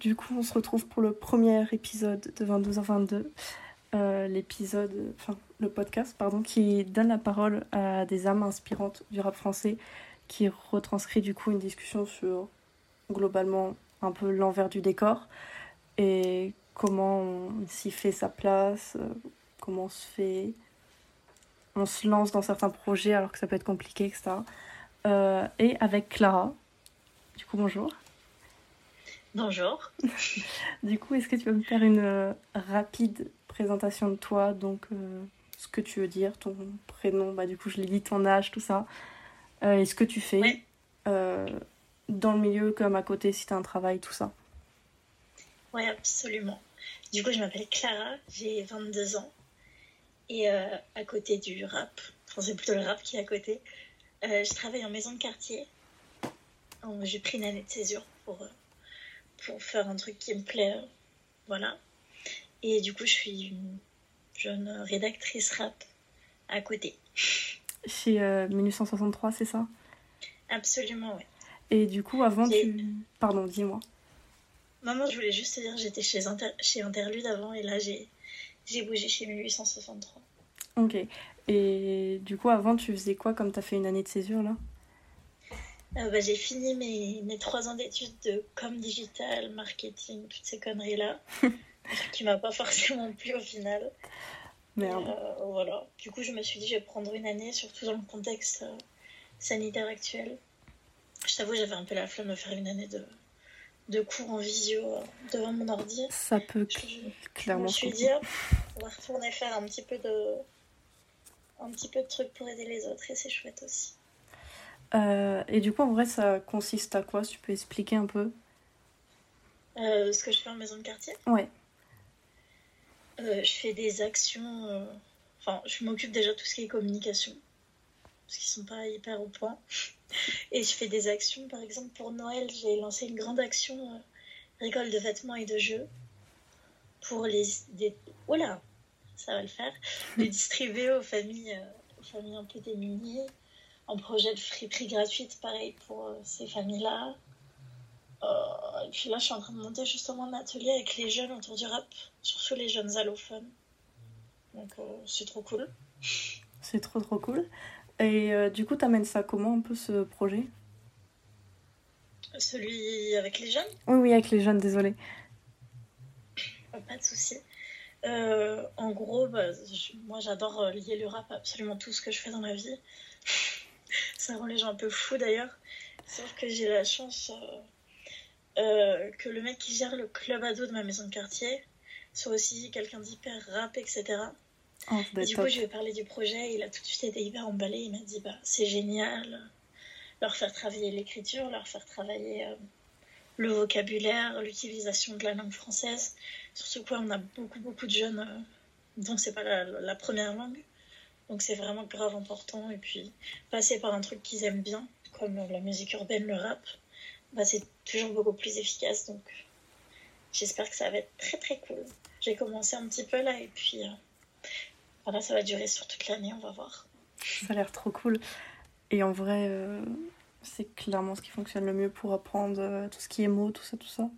du coup, on se retrouve pour le premier épisode de 22h22. Euh, l'épisode, enfin le podcast, pardon, qui donne la parole à des âmes inspirantes du rap français, qui retranscrit du coup une discussion sur globalement un peu l'envers du décor et comment on s'y fait sa place, euh, comment on se fait, on se lance dans certains projets alors que ça peut être compliqué, etc. Euh, et avec Clara. Du coup, bonjour. Bonjour. du coup, est-ce que tu vas me faire une euh, rapide présentation de toi, donc euh, ce que tu veux dire, ton prénom, bah du coup je l'ai dit, ton âge, tout ça, euh, et ce que tu fais dans le milieu comme à côté si tu as un travail, tout ça. Oui, absolument. Du coup, je m'appelle Clara, j'ai 22 ans, et à côté du rap, enfin c'est plutôt le rap qui est à côté, je travaille en maison de quartier. J'ai pris une année de césure pour pour faire un truc qui me plaît. Voilà. Et du coup, je suis une jeune rédactrice rap à côté. Chez euh, 1963, c'est ça? Absolument, oui. Et du coup, avant, tu... Pardon, dis-moi. Maman, je voulais juste te dire, j'étais chez, chez Interlude avant et là, j'ai bougé chez 1863. Ok. Et du coup, avant, tu faisais quoi comme tu as fait une année de césure là? Euh, bah, j'ai fini mes, mes trois ans d'études de com digital, marketing, toutes ces conneries-là, qui m'a pas forcément plu au final. Merde. Euh, voilà. Du coup, je me suis dit, je vais prendre une année, surtout dans le contexte euh, sanitaire actuel. Je t'avoue, j'avais un peu la flemme de faire une année de, de cours en visio devant mon ordi. Ça peut clairement. Je me suis dit, on va retourner faire un petit peu de un petit peu de trucs pour aider les autres et c'est chouette aussi. Euh, et du coup, en vrai, ça consiste à quoi? Tu peux expliquer un peu? Euh, Ce que je fais en maison de quartier? Ouais. Euh, je fais des actions. Enfin, je m'occupe déjà de tout ce qui est communication. Parce qu'ils sont pas hyper au point. Et je fais des actions, par exemple, pour Noël, j'ai lancé une grande action récolte de vêtements et de jeux. Pour les. Des... Voilà, ça va le faire. Les distribuer aux familles, aux familles un peu démunies un projet de friperie gratuite, pareil pour euh, ces familles-là. Euh, et puis là, je suis en train de monter justement un atelier avec les jeunes autour du rap, surtout les jeunes allophones. Donc euh, c'est trop cool. C'est trop trop cool. Et du coup, t'amènes ça comment un peu ce projet? Celui avec les jeunes? Oui, oui, avec les jeunes, désolé. Pas de souci. en gros, bah, moi j'adore lier le rap à absolument tout ce que je fais dans ma vie. Ça rend les gens un peu fous d'ailleurs. Sauf que j'ai la chance euh, euh, que le mec qui gère le club ado de ma maison de quartier soit aussi quelqu'un d'hyper rap, etc. Oh, du coup, je lui ai parlé du projet. Il a tout de suite été hyper emballé. Il m'a dit bah, c'est génial. Leur faire travailler l'écriture, leur faire travailler euh, le vocabulaire, l'utilisation de la langue française. Surtout quoi, on a beaucoup, beaucoup de jeunes dont c'est pas la première langue. Donc c'est vraiment grave important. Et puis passer par un truc qu'ils aiment bien, comme la musique urbaine, le rap, bah, c'est toujours beaucoup plus efficace. Donc j'espère que ça va être très très cool. J'ai commencé un petit peu là et puis euh, voilà, ça va durer sur toute l'année, on va voir. Ça a l'air trop cool. Et en vrai, euh, c'est clairement ce qui fonctionne le mieux pour apprendre euh, tout ce qui est mots, tout ça, tout ça.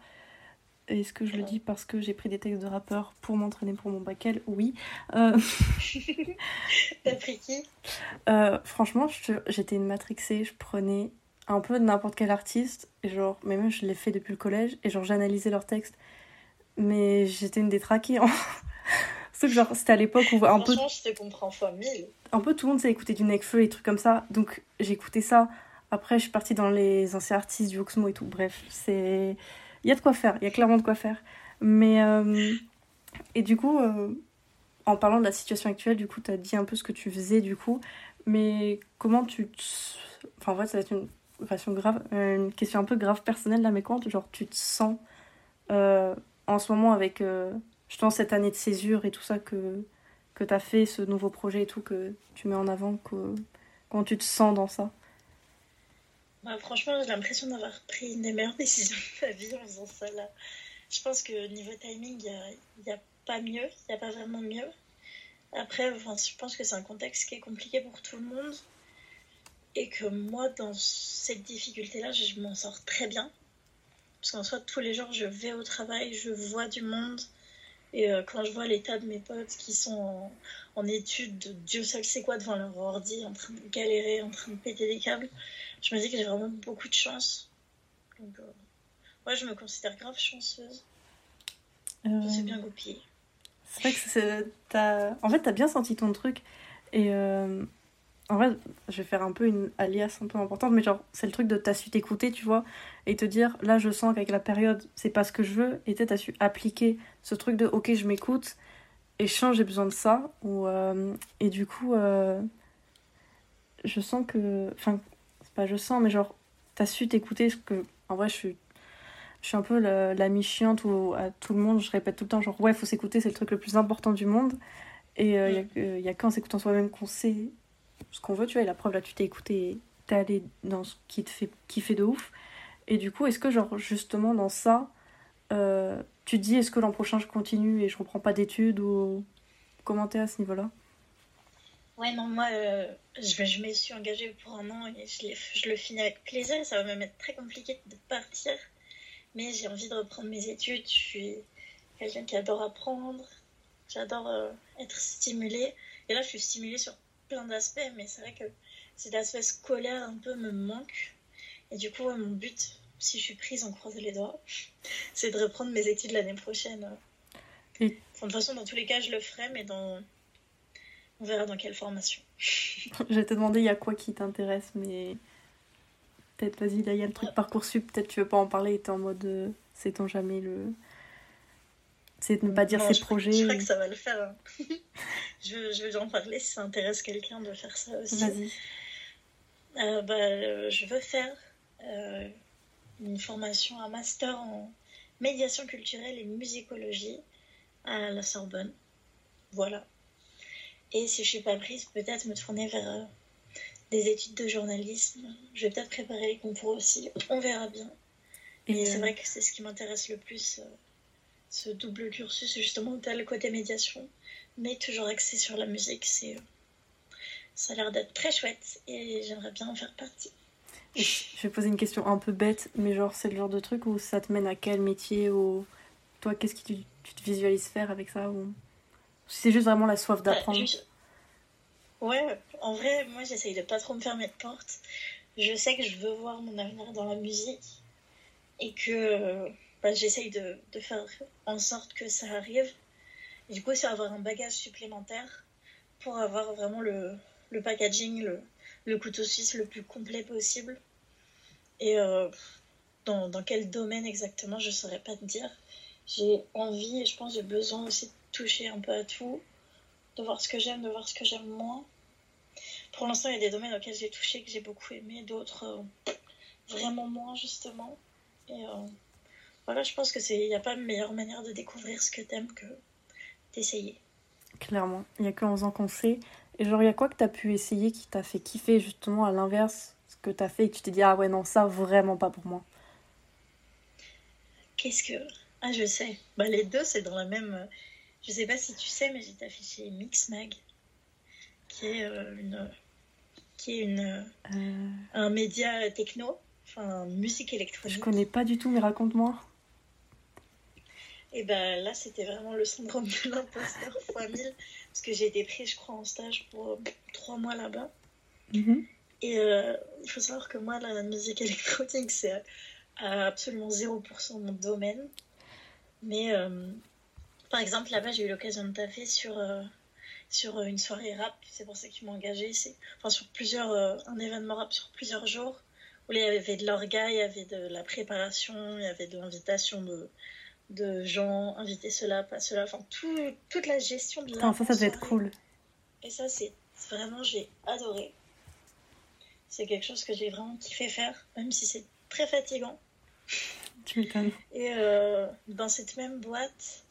Est-ce que je le dis parce que j'ai pris des textes de rappeurs pour m'entraîner pour mon bac Oui. Euh... T'as pris qui? Euh, Franchement, j'étais une matrixée. Je prenais un peu de n'importe quel artiste. Et genre, mais même je l'ai fait depuis le collège. Et genre, j'analysais leurs textes. Mais j'étais une détraquée. En... que genre, c'était à l'époque où un peu. je te comprends fois mille. Un peu tout le monde s'est écouté du Necfeu et trucs comme ça. Donc, j'écoutais ça. Après, je suis partie dans les anciens artistes du Oxmo et tout. Bref, c'est il y a de quoi faire, il y a clairement de quoi faire. Mais. Euh, et du coup, euh, en parlant de la situation actuelle, du coup, tu as dit un peu ce que tu faisais, du coup. Mais comment tu te. Enfin, en fait, ça va être une question, grave, euh, une question un peu grave personnelle là, mais comment genre, tu te sens en ce moment avec justement cette année de césure et tout ça que, que tu as fait, ce nouveau projet et tout que tu mets en avant que, Comment tu te sens dans ça? Bah, franchement, j'ai l'impression d'avoir pris une des meilleures décisions de ma vie en faisant ça là. Je pense que niveau timing, il n'y a, pas mieux, il n'y a pas vraiment mieux. Après, enfin, je pense que c'est un contexte qui est compliqué pour tout le monde. Et que moi, dans cette difficulté-là, je, m'en sors très bien. Parce qu'en soit, tous les jours, je vais au travail, je vois du monde. Et euh, quand je vois l'état de mes potes qui sont en, études, Dieu seul sait quoi, devant leur ordi, en train de galérer, en train de péter des câbles, je me dis que j'ai vraiment beaucoup de chance. Donc, euh, je me considère grave chanceuse. Je suis bien goupillée. C'est vrai que c'est. En fait, t'as bien senti ton truc. Et euh, en vrai, je vais faire un peu une alias un peu importante, mais genre, c'est le truc de t'as su t'écouter, tu vois, et te dire, là, je sens qu'avec la période, c'est pas ce que je veux, et t'as su appliquer ce truc de, ok, je m'écoute, et je sens, j'ai besoin de ça, ou, euh, et du coup, euh, je sens que. Enfin, pas je sens, mais genre, t'as su t'écouter, ce que, en vrai, je suis je suis un peu la, la chiante ou à tout le monde, je répète tout le temps, genre, ouais, faut s'écouter, c'est le truc le plus important du monde. Et il euh, n'y mm. a, a qu'en s'écoutant soi-même qu'on sait ce qu'on veut, tu vois. Et la preuve, là, tu t'es écouté, t'es allé dans ce qui te fait kiffer de ouf. Et du coup, est-ce que, genre, justement, dans ça, euh, tu te dis, est-ce que l'an prochain, je continue et je reprends pas d'études ou comment t'es à ce niveau-là? Ouais, non, moi, euh, je, je me suis engagée pour un an et je, je le finis avec plaisir. Ça va même être très compliqué de partir. Mais j'ai envie de reprendre mes études. Je suis quelqu'un qui adore apprendre. J'adore euh, être stimulée. Et là, je suis stimulée sur plein d'aspects, mais c'est vrai que cet aspect scolaire un peu me manque. Et du coup, mon but, si je suis prise, en croise les doigts, c'est de reprendre mes études l'année prochaine. de toute façon, dans tous les cas, je le ferai, mais dans... on verra dans quelle formation. je vais te demander, il y a quoi qui t'intéresse, mais peut-être, vas-y, là, il y a le truc parcours Parcoursup, peut-être tu veux pas en parler, t'es en mode, euh, sait-on jamais le c'est de ne pas dire ses projets. Je crois que ça va le faire. Hein. je, je vais en parler si ça intéresse quelqu'un de faire ça aussi. Vas-y. Euh, bah, je veux faire euh, une formation, un master en médiation culturelle et musicologie à la Sorbonne. Voilà. Et si je suis pas prise, peut-être me tourner vers euh, des études de journalisme. Je vais peut-être préparer les concours aussi. On verra bien. Et c'est vrai que c'est ce qui m'intéresse le plus ce double cursus, justement, as le côté médiation, mais toujours axé sur la musique. C'est, ça a l'air d'être très chouette et j'aimerais bien en faire partie. je vais poser une question un peu bête, mais genre, c'est le genre de truc où ça te mène à quel métier ou toi, qu'est-ce que tu, te visualises faire avec ça ou c'est juste vraiment la soif bah, d'apprendre Ouais, en vrai, moi, j'essaye de pas trop me fermer de porte. Je sais que je veux voir mon avenir dans la musique et que bah, j'essaye de, faire en sorte que ça arrive. Du coup, c'est avoir un bagage supplémentaire pour avoir vraiment le, le packaging, le, le, couteau suisse le plus complet possible. Et euh, dans, dans, quel domaine exactement, je saurais pas te dire. J'ai envie et je pense j'ai besoin aussi de toucher un peu à tout, de voir ce que j'aime, de voir ce que j'aime moins. Pour l'instant, il y a des domaines auxquels j'ai touché que j'ai beaucoup aimé, d'autres euh, vraiment moins justement. Et euh, voilà, je pense que c'est, il n'y a pas de meilleure manière de découvrir ce que t'aimes que d'essayer. Clairement, il n'y a qu'en faisant qu'on sait. Et genre, il y a quoi que tu as pu essayer qui t'a fait kiffer justement à l'inverse ce que tu as fait et que tu t'es dit, ah ouais, non, ça vraiment pas pour moi? Qu'est-ce que. Ah, je sais. Bah, les deux, c'est dans la même. Je sais pas si tu sais, mais j'ai affiché Mixmag, qui est euh, une. qui est une. Euh. un média techno, enfin, musique électronique. Je connais pas du tout, mais raconte-moi. Et ben là, c'était vraiment le syndrome de l'imposteur fois 1000, parce que j'ai été prise, je crois, en stage pour euh, trois mois là-bas. Mhm. Et euh, il faut savoir que moi, la musique électronique, c'est absolument 0% mon domaine. Mais par exemple, là-bas, j'ai eu l'occasion de taffer sur, sur une soirée rap, c'est pour ça qu'ils m'ont engagé. Enfin, sur plusieurs, un événement rap sur plusieurs jours, où il y avait de l'orga, il y avait de la préparation, il y avait de l'invitation de de gens, inviter cela, pas cela, enfin tout, toute la gestion de la. ça, ça devait être cool. Et ça, c'est vraiment, j'ai adoré. C'est quelque chose que j'ai vraiment kiffé faire, même si c'est très fatigant. Tu m'étonnes. Et euh, dans cette même boîte,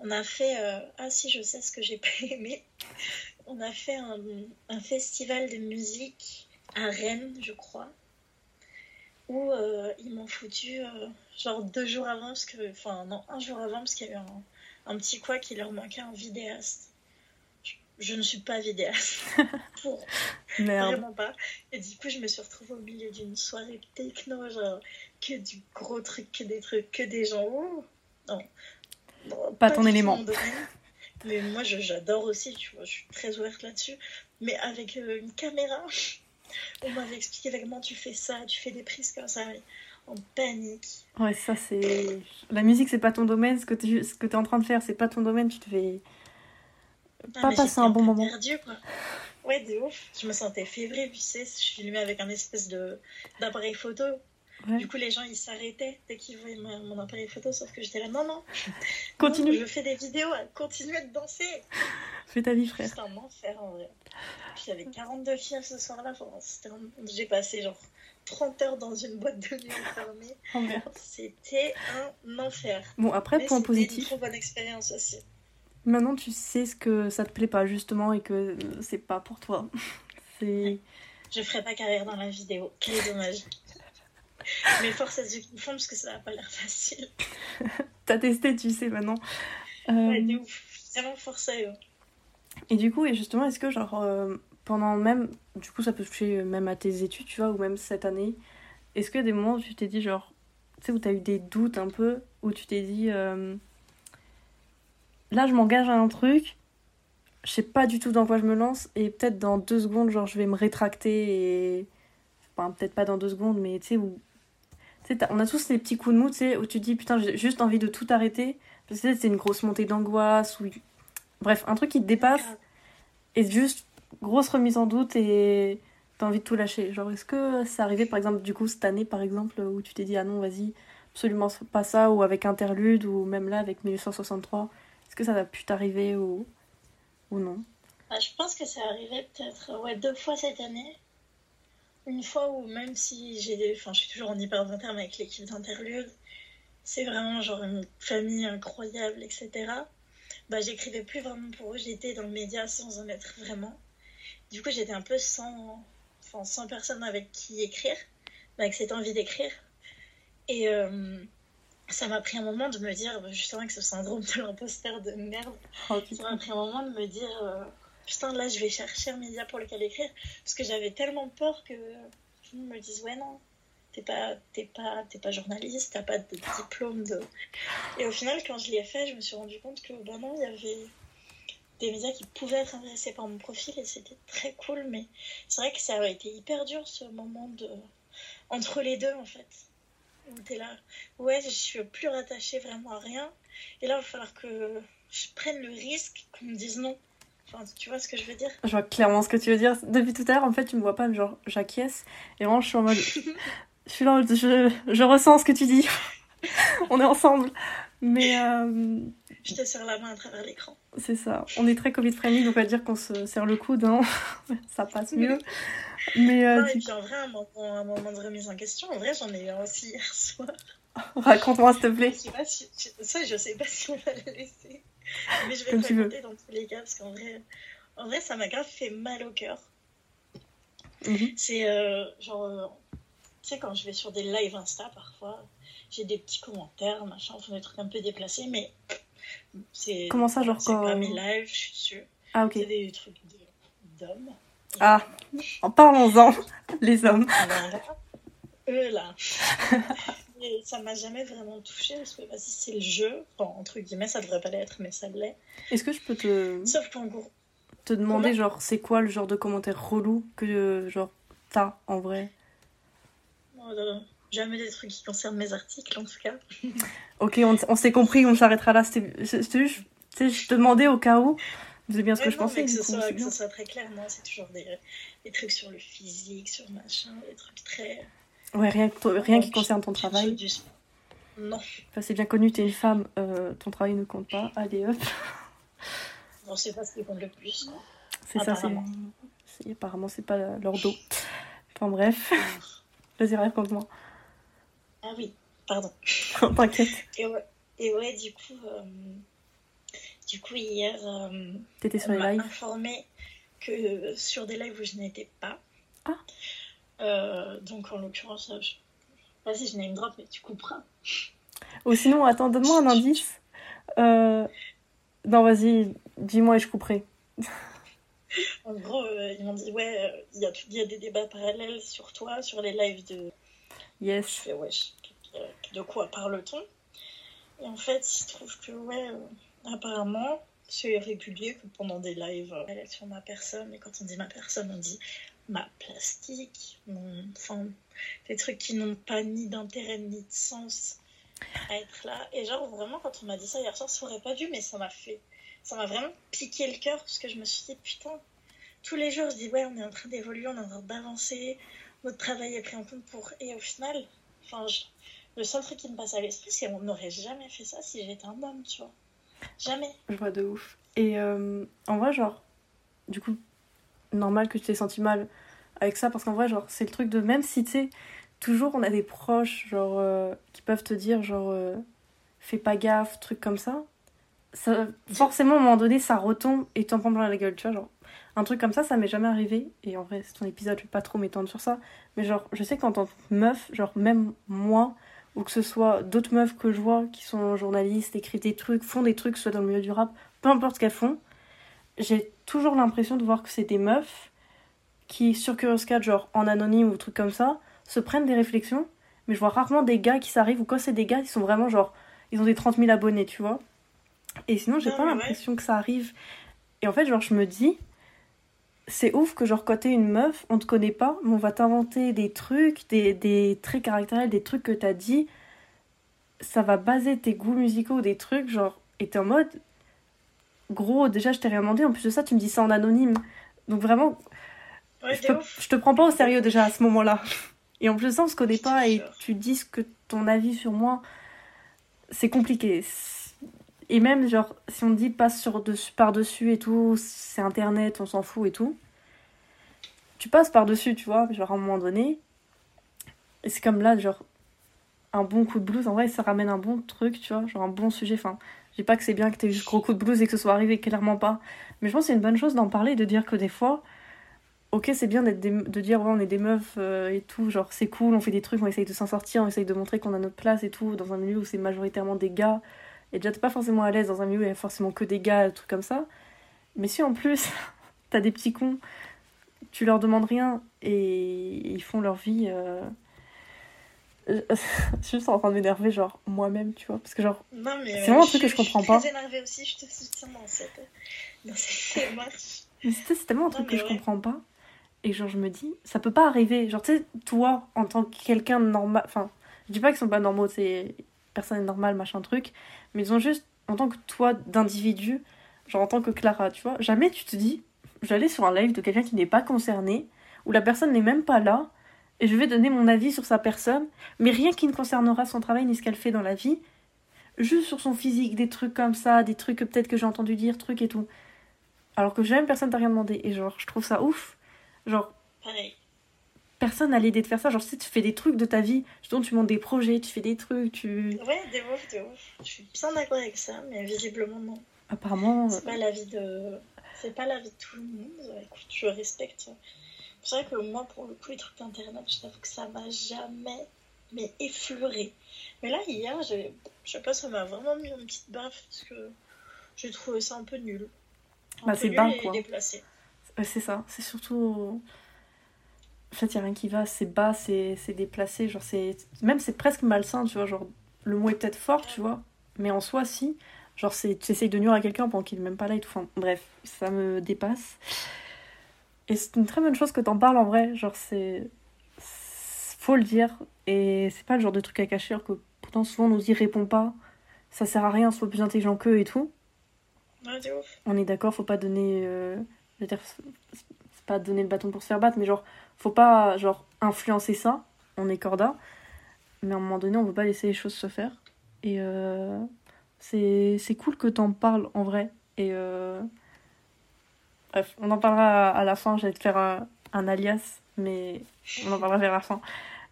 on a fait. Euh, ah, si, je sais ce que j'ai pas aimé. On a fait un, un festival de musique à Rennes, je crois où euh, ils m'ont foutu euh, genre deux jours avant, parce que, enfin non, un jour avant, parce qu'il y a eu un, un, petit quoi qui leur manquait un vidéaste. Je, ne suis pas vidéaste. Pour. Vraiment pas. Et du coup, je me suis retrouvée au milieu d'une soirée techno, genre que du gros truc, que des trucs, que des gens. Oh, non. Bon, Pas ton élément. Mais moi, j'adore aussi, tu vois, je suis très ouverte là-dessus. Mais avec euh, une caméra, on m'avait expliqué comment tu fais ça, tu fais des prises comme ça, en panique. Ouais, ça c'est. La musique, c'est pas ton domaine. Ce que tu es en train de faire, c'est pas ton domaine. Tu te fais. Pas passer un bon moment. perdue, quoi. Ouais, de ouf. Je me sentais fébrile, tu sais. Je filmais avec un espèce de d'appareil photo. Ouais. Du coup, les gens, ils s'arrêtaient dès qu'ils voyaient mon, mon appareil photo, sauf que j'étais là, non, non. Continue. Non, je fais des vidéos, continuez de danser. Fais ta vie, frère. C'était un enfer, en vrai. Puis il y avait 42 filles ce soir-là. Un- J'ai passé genre 30 heures dans une boîte de nuit fermée. Oh. C'était un enfer. Bon, après, Mais point c'était une positif. trop bonne expérience aussi. Maintenant, tu sais ce que ça te plaît pas, justement, et que c'est pas pour toi. C'est. Je ferai pas carrière dans la vidéo. Quel dommage. Mais force à ceux qui font parce que ça n'a pas l'air facile. T'as testé, tu sais, maintenant. Euh, Ouais, de ouf. Vraiment force à eux. Et du coup, et justement, est-ce que, genre, euh, pendant même. Du coup, ça peut toucher même à tes études, tu vois, ou même cette année. Est-ce qu'il y a des moments où tu t'es dit, genre. Tu sais, où t'as eu des doutes un peu, où tu t'es dit. euh, Là, je m'engage à un truc, je sais pas du tout dans quoi je me lance, et peut-être dans deux secondes, genre, je vais me rétracter et. Enfin, peut-être pas dans deux secondes, mais tu sais, où. On a tous les petits coups de mou, tu sais, où tu dis, putain, j'ai juste envie de tout arrêter. Parce que c'est une grosse montée d'angoisse, ou. Bref, un truc qui te dépasse. Et juste, grosse remise en doute et t'as envie de tout lâcher. Genre, est-ce que c'est arrivé, par exemple, du coup, cette année, par exemple, où tu t'es dit, ah non, vas-y, absolument pas ça, ou avec Interlude, ou même là, avec 1863 Est-ce que ça a pu t'arriver ou... ou non? Bah, je pense que ça arrivait peut-être ouais, deux fois cette année. Une fois où même si j'ai des... Enfin, je suis toujours en hyper bon terme avec l'équipe d'Interlude, c'est vraiment genre une famille incroyable, etc. Bah, j'écrivais plus vraiment pour eux, j'étais dans le média sans en être vraiment. Du coup, j'étais un peu sans, enfin, sans personne avec qui écrire, bah, avec cette envie d'écrire. Et euh, ça m'a pris un moment de me dire, bah, justement, que ce syndrome de l'imposteur de merde, Oh, ça m'a pris un moment de me dire euh, putain là je vais chercher un média pour lequel écrire parce que j'avais tellement peur que monde me dise ouais non t'es pas t'es pas t'es pas journaliste t'as pas de diplôme de et au final quand je l'ai fait je me suis rendu compte que bah non il y avait des médias qui pouvaient être intéressés par mon profil et c'était très cool mais c'est vrai que ça a été hyper dur ce moment de entre les deux en fait où t'es là ouais je suis plus rattachée vraiment à rien et là il va falloir que je prenne le risque qu'on me dise non. Enfin, tu vois ce que je veux dire? Je vois clairement ce que tu veux dire. Depuis tout à l'heure, en fait, tu me vois pas, mais genre, j'acquiesce. Et vraiment, je suis en mode. je suis là, en mode, je, je ressens ce que tu dis. On est ensemble. Mais euh, Je te serre la main à travers l'écran. c'est ça. On est très Covid-friendly, donc on va dire qu'on se serre le coude. Hein. ça passe mieux. Mais euh, Non, et puis en vrai, un moment, un moment de remise en question, en vrai, j'en ai eu un aussi hier soir. raconte-moi, s'il te Je plaît. sais pas si, je- ça, je sais pas si on va le laisser. Mais je vais Comme veux. raconter dans tous les cas, parce qu'en vrai, en vrai, ça m'a grave fait mal au cœur. Mhm. C'est euh, genre, euh, tu sais, quand je vais sur des lives Insta, parfois, j'ai des petits commentaires, machin, enfin des trucs un peu déplacés, mais c'est. Comment ça, genre C'est quand- pas mes lives, je suis dessus. Ah, ok. C'est des trucs de- d'hommes. Ah, en parlons-en, les hommes. Voilà. Eux là. Et ça m'a jamais vraiment touché parce que vas-y, c'est le jeu. Bon, entre guillemets, ça devrait pas l'être, mais ça l'est. Est-ce que je peux te, Sauf qu'en gros, te demander, Comment genre, c'est quoi le genre de commentaire relou que, genre, t'as en vrai? Euh, jamais des trucs qui concernent mes articles en tout cas. Ok, on, on s'est compris, on s'arrêtera là. C'était juste, tu sais, je te demandais au cas où. C'est bien ce que Ouais, je non, pensais. mais que ce, coup, soit, que ce soit très clair, non, c'est toujours des, des trucs sur le physique, sur machin, des trucs très. Ouais, rien, rien qui concerne ton travail. Non. Enfin, c'est bien connu, t'es une femme, euh, ton travail ne compte pas. Allez hop. Bon, c'est pas ce qui compte le plus. C'est ça, c'est. Apparemment. c'est- pas leur dos. Enfin bref, vas-y, raconte-moi. Ah oui, pardon. T'inquiète, Et ouais, et ouais du coup, euh, du coup hier, euh, t'étais sur les lives. informé que sur des lives où je n'étais pas. Ah. Euh, donc en l'occurrence, euh, je... vas-y, je n'ai une drop, mais tu couperas. Ou sinon, attends, donne-moi un indice. Euh... Non, vas-y, dis-moi et je couperai. En gros, euh, ils m'ont dit ouais, euh, il y, a y des débats parallèles sur toi, sur les lives de. Je Yes. fais wesh, euh, de quoi parle-t-on? Et en fait, il se trouve que, ouais, apparemment, c'est régulier que pendant des lives, elle est sur ma personne. Et quand on dit ma personne, on dit ma plastique, mon... enfin, des trucs qui n'ont pas ni d'intérêt ni de sens à être là. Et genre, vraiment, quand on m'a dit ça hier soir, ça aurait pas dû, mais ça m'a fait. Ça m'a vraiment piqué le cœur parce que je me suis dit, putain, tous les jours, je dis, ouais, on est en train d'évoluer, on est en train d'avancer, notre travail est pris en compte pour. Et au final, enfin, le seul truc qui me passe à l'esprit, c'est qu'on n'aurait jamais fait ça si j'étais un homme, tu vois. Jamais. Je vois de ouf. Et euh, en vrai, genre, du coup, normal que tu t'aies senti mal avec ça, parce qu'en vrai, genre, c'est le truc de même si tu sais, toujours on a des proches, genre, euh, qui peuvent te dire, genre, euh, fais pas gaffe, truc comme ça. ça. Forcément, à un moment donné, ça retombe et t'en prends plein la gueule, tu vois, genre. Un truc comme ça, ça m'est jamais arrivé. Et en vrai, c'est ton épisode, je vais pas trop m'étendre sur ça. Mais genre, je sais qu'en tant que meuf, genre, même moi, ou que ce soit d'autres meufs que je vois qui sont journalistes, écrivent des trucs, font des trucs, soit dans le milieu du rap, peu importe ce qu'elles font, j'ai toujours l'impression de voir que c'est des meufs qui, sur Curious Cat, genre en anonyme ou trucs comme ça, se prennent des réflexions. Mais je vois rarement des gars qui s'arrivent, ou quand c'est des gars, ils sont vraiment genre, ils ont des 30 000 abonnés, tu vois. Et sinon, j'ai pas l'impression que ça arrive. Et en fait, genre, je me dis, c'est ouf que genre quand t'es une meuf, on te connaît pas, mais on va t'inventer des trucs, des, des traits caractériels, des trucs que t'as dit. Ça va baser tes goûts musicaux, des trucs, genre, et t'es en mode, gros, déjà je t'ai rien demandé, en plus de ça tu me dis ça en anonyme. Donc vraiment, je, te, je, te, prends pas au sérieux déjà à ce moment-là. Et en plus de ça on se connaît pas et tu dis ce que ton avis sur moi, c'est compliqué. Et même, genre, si on dit passe sur par-dessus et tout, c'est internet, on s'en fout et tout. Tu passes par-dessus, tu vois, genre à un moment donné. Et c'est comme là, genre, un bon coup de blues, en vrai, ça ramène un bon truc, tu vois, genre un bon sujet. Enfin, pas que c'est bien que t'aies juste gros coup de blues et que ce soit arrivé, clairement pas. Mais je pense que c'est une bonne chose d'en parler, de dire que des fois, ok, c'est bien d'être de dire, ouais, on est des meufs euh, et tout, genre, c'est cool, on fait des trucs, on essaye de s'en sortir, on essaye de montrer qu'on a notre place et tout, dans un milieu où c'est majoritairement des gars et déjà t'es pas forcément à l'aise dans un milieu où il y a forcément que des gars, des trucs comme ça. Mais si en plus t'as des petits cons, tu leur demandes rien et ils font leur vie. Euh... je suis juste en train de m'énerver, genre moi-même, tu vois. Parce que, genre, c'est vraiment un truc que je comprends pas. Je suis énervée aussi, je te soutiens dans cette, dans cette démarche. Mais c'est tellement un truc que je comprends pas. Et genre, je me dis, ça peut pas arriver. Genre, tu sais, toi, en tant que quelqu'un normal. Enfin, je dis pas qu'ils sont pas normaux, c'est personne est normale, machin truc mais ils ont juste, en tant que toi d'individu, genre en tant que Clara, tu vois, jamais tu te dis, j'allais sur un live de quelqu'un qui n'est pas concerné, où la personne n'est même pas là, et je vais donner mon avis sur sa personne, mais rien qui ne concernera son travail ni ce qu'elle fait dans la vie, juste sur son physique, des trucs comme ça, des trucs que peut-être que j'ai entendu dire, trucs et tout. Alors que jamais personne t'a rien demandé, et genre, je trouve ça ouf. Genre, Pareil personne n'a l'idée de faire ça. Genre, si tu fais des trucs de ta vie, justement, tu montes des projets, tu fais des trucs, tu. Ouais, des ouf, des ouf. Je suis bien d'accord avec ça, mais visiblement, non. Apparemment. C'est pas la vie de. C'est pas la vie de tout le monde. Écoute, je respecte. C'est vrai que moi, pour le coup, les trucs d'internet, je t'avoue que ça m'a jamais mais effleuré. Mais là, hier, je sais pas, ça m'a vraiment mis une petite baffe parce que j'ai trouvé ça un peu nul. Un bah, c'est bas, quoi. C'est ça. C'est surtout en fait, il n'y a rien qui va, c'est bas, c'est déplacé, genre c'est... Même c'est presque malsain, tu vois, genre, le mot est peut-être fort, tu vois, mais en soi, si. Genre, tu essayes de nuire à quelqu'un pendant qu'il n'est même pas là et tout. Enfin, bref, ça me dépasse. Et c'est une très bonne chose que t'en parles en vrai, genre, c'est... Faut le dire, et c'est pas le genre de truc à cacher, alors que pourtant, souvent, on nous y répond pas. Ça sert à rien, soit plus intelligent qu'eux et tout. Ouais, ouf. On est d'accord, faut pas donner... Euh... Je veux dire, c'est pas donner le bâton pour se faire battre, mais genre, faut pas genre influencer ça, on est corda, mais à un moment donné, on veut pas laisser les choses se faire. Et euh, c'est cool que t'en parles en vrai. Et euh, bref, on en parlera à la fin, j'allais te faire un, alias, mais on en parlera vers la fin.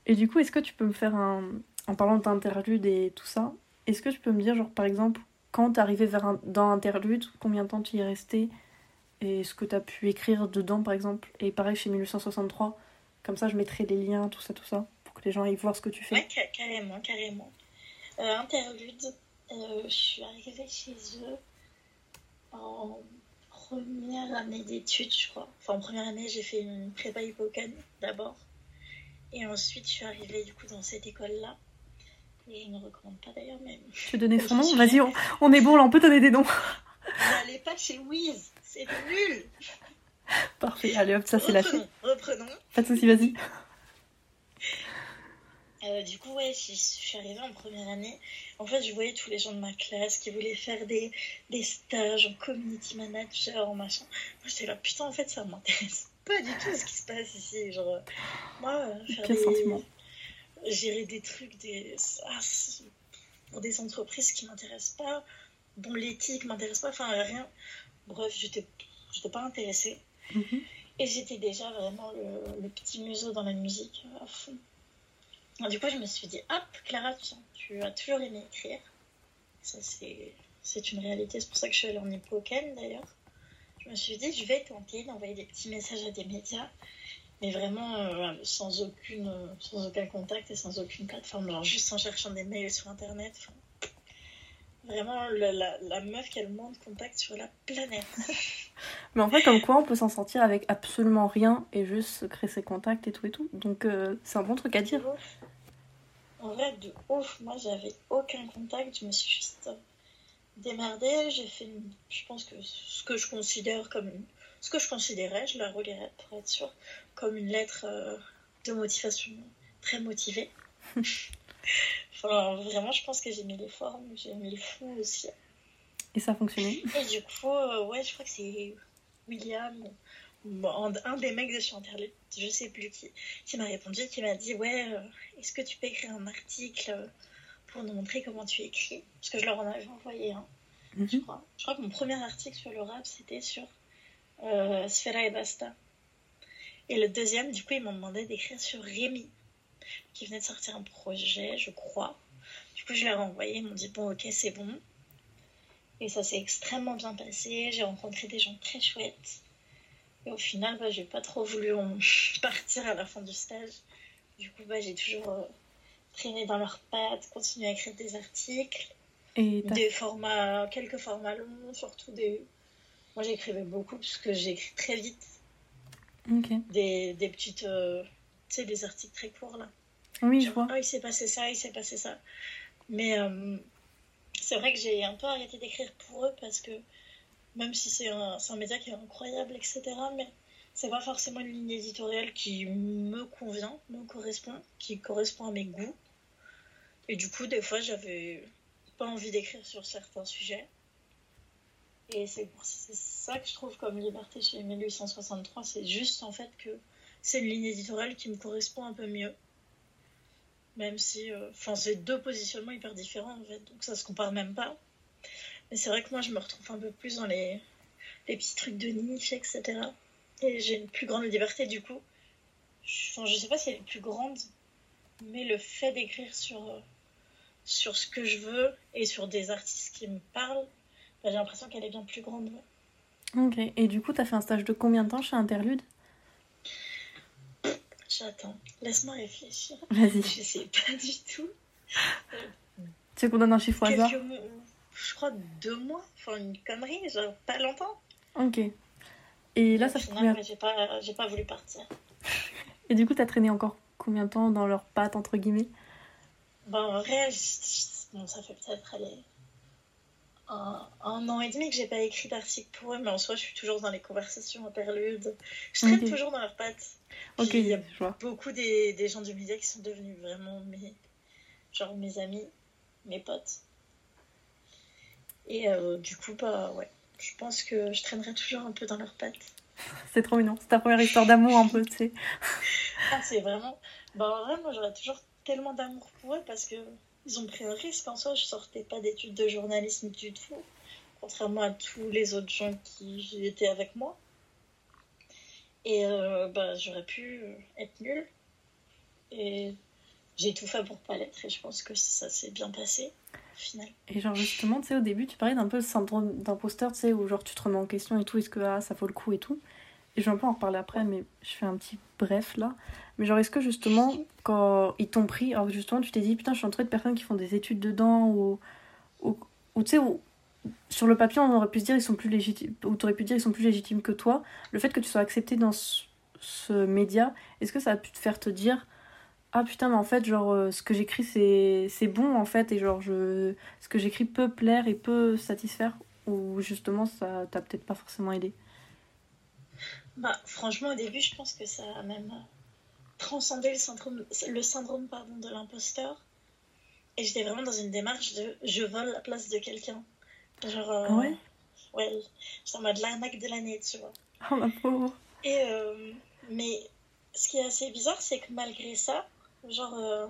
Et du coup, est-ce que tu peux me faire un. En parlant d'interlude et tout ça, est-ce que tu peux me dire, genre par exemple, quand t'es arrivé vers un, dans Interlude, combien de temps tu y es resté et ce que tu as pu écrire dedans, par exemple? Et pareil chez 1863, comme ça je mettrai les liens, tout ça, tout ça, pour que les gens aillent voir ce que tu fais. Ouais, carrément, carrément. Euh, interlude, euh, je suis arrivée chez eux en première année d'études, je crois. Enfin, en première année, j'ai fait une prépa hippocane d'abord. Et ensuite, je suis arrivée du coup dans cette école-là. je ne recommande pas d'ailleurs, mais. Tu veux donner son nom Vas-y, on, est bon là, on peut donner des noms. N'allez pas chez Wiz, c'est nul Parfait, allez hop, ça c'est lâché. Reprenons. Pas de soucis, vas-y. Euh, du coup, ouais, je, suis arrivée en première année. En fait, je voyais tous les gens de ma classe qui voulaient faire des, des stages en community manager, en machin. Moi, j'étais là, putain, en fait, ça m'intéresse pas du tout ce qui se passe ici. Genre, moi, euh, faire des... gérer des trucs, des... Ah, pour des entreprises qui m'intéressent pas, dont l'éthique m'intéresse pas, enfin, rien. Bref, j'étais pas intéressée. Mhm. Et j'étais déjà vraiment le, le, petit museau dans la musique à fond du coup, je me suis dit, hop, Clara, tu as toujours aimé écrire. Ça, c'est une réalité. C'est pour ça que je suis allée en Hippocane, d'ailleurs. Je me suis dit, je vais tenter d'envoyer des petits messages à des médias, mais vraiment euh, sans, aucune, sans aucun contact et sans aucune plateforme. Alors, juste en cherchant des mails sur Internet. Vraiment, la, la, meuf qui a le moins de contacts sur la planète. Mais en fait, comme quoi, on peut s'en sortir avec absolument rien et juste créer ses contacts et tout et tout. Donc, euh, c'est un bon truc à dire. En vrai, de ouf, moi j'avais aucun contact, je me suis juste démerdée. J'ai fait, je pense que ce que je considère comme. Ce que je considérais, je la relirai pour être sûre, comme une lettre euh, de motivation très motivée. enfin, vraiment, je pense que j'ai mis les formes, j'ai mis le fond aussi. Et ça a fonctionné Et du coup, euh, ouais, je crois que c'est William, un des mecs de chez Interlude, je sais plus qui, qui m'a répondu, qui m'a dit Ouais, euh, est-ce que tu peux écrire un article pour nous montrer comment tu écris? Parce que je leur en avais envoyé un, je mhm. crois. Je crois que mon premier article sur le rap, c'était sur euh, Sfera et Basta. Et le deuxième, du coup, ils m'ont demandé d'écrire sur Rémi, qui venait de sortir un projet, je crois. Du coup, je leur ai envoyé, ils m'ont dit Bon, ok, c'est bon. Et ça s'est extrêmement bien passé. J'ai rencontré des gens très chouettes au final, bah, j'ai pas trop voulu partir à la fin du stage. Du coup, bah, j'ai toujours euh, traîné dans leurs pattes, continué à écrire des articles. Et des formats, quelques formats longs, surtout des. Moi, j'écrivais beaucoup parce que j'écris très vite. Des, des, petites. Euh, tu sais, des articles très courts là. Oui, je vois. Oh, il s'est passé ça, il s'est passé ça. Mais euh, c'est vrai que j'ai un peu arrêté d'écrire pour eux parce que même si c'est un, un, média qui est incroyable, etc. Mais c'est pas forcément une ligne éditoriale qui me convient, me correspond, qui correspond à mes goûts. Et du coup, des fois, j'avais pas envie d'écrire sur certains sujets. Et c'est ça que je trouve comme liberté chez 1863, c'est juste en fait que c'est une ligne éditoriale qui me correspond un peu mieux. Même si, euh, enfin, c'est deux positionnements hyper différents en fait, donc ça se compare même pas. Mais c'est vrai que moi, je me retrouve un peu plus dans les, les petits trucs de niche, etc. Et j'ai une plus grande liberté, du coup. Enfin, je sais pas si elle est plus grande, mais le fait d'écrire sur, euh, sur ce que je veux et sur des artistes qui me parlent, bah, j'ai l'impression qu'elle est bien plus grande. Ok, et du coup, tu as fait un stage de combien de temps chez Interlude? J'attends, laisse-moi réfléchir. Vas-y. Je sais pas du tout. Tu sais qu'on donne un chiffre au hasard je crois, deux mois. Enfin, une connerie, genre pas longtemps. Ok. Et là, ça fait combien j'ai pas, j'ai pas voulu partir. Et du coup, t'as traîné encore combien de temps dans leurs pattes, entre guillemets? Ben, en vrai, bon, ça fait peut-être aller un, an et demi que j'ai pas écrit d'article pour eux, mais en soi, je suis toujours dans les conversations interludes. Je traîne toujours dans leurs pattes. ok, il y a beaucoup des, des, gens du média qui sont devenus vraiment mes, genre mes amis, mes potes. Et euh, du coup, bah ouais, je pense que je traînerai toujours un peu dans leurs pattes. c'est trop mignon. C'est ta première histoire d'amour un peu, tu sais. ah, c'est vraiment. Bah en vrai, moi j'aurais toujours tellement d'amour pour eux parce que ils ont pris un risque en soi. Je sortais pas d'études de journalisme du tout, contrairement à tous les autres gens qui étaient avec moi. Et euh, bah, j'aurais pu être nulle. Et j'ai tout fait pour pas l'être et je pense que ça s'est bien passé. Et genre justement, tu sais, au début, tu parlais d'un peu le syndrome d'imposteur, tu sais, où genre tu te remets en question et tout, est-ce que ah, ça vaut le coup et tout. Je vais un peu en reparler après, mais je fais un petit bref là. Mais genre, est-ce que justement, quand ils t'ont pris, alors justement, tu t'es dit, putain, je suis entourée de personnes qui font des études dedans, ou, ou, tu sais, sur le papier, on aurait pu se dire, ils sont plus légitimes, ou t'aurais pu dire, ils sont plus légitimes que toi. Le fait que tu sois accepté dans ce, ce média, est-ce que ça a pu te faire te dire, ah putain mais en fait genre euh, ce que j'écris c'est c'est bon en fait et genre je ce que j'écris peut plaire et peut satisfaire ou justement ça t'a peut-être pas forcément aidé? Bah franchement au début je pense que ça a même transcendé le syndrome le syndrome pardon de l'imposteur et j'étais vraiment dans une démarche de je vole la place de quelqu'un genre euh, Ah ouais? ouais j'étais en mode l'arnaque de l'année tu vois oh ma pauvre et euh, mais ce qui est assez bizarre c'est que malgré ça Genre, euh,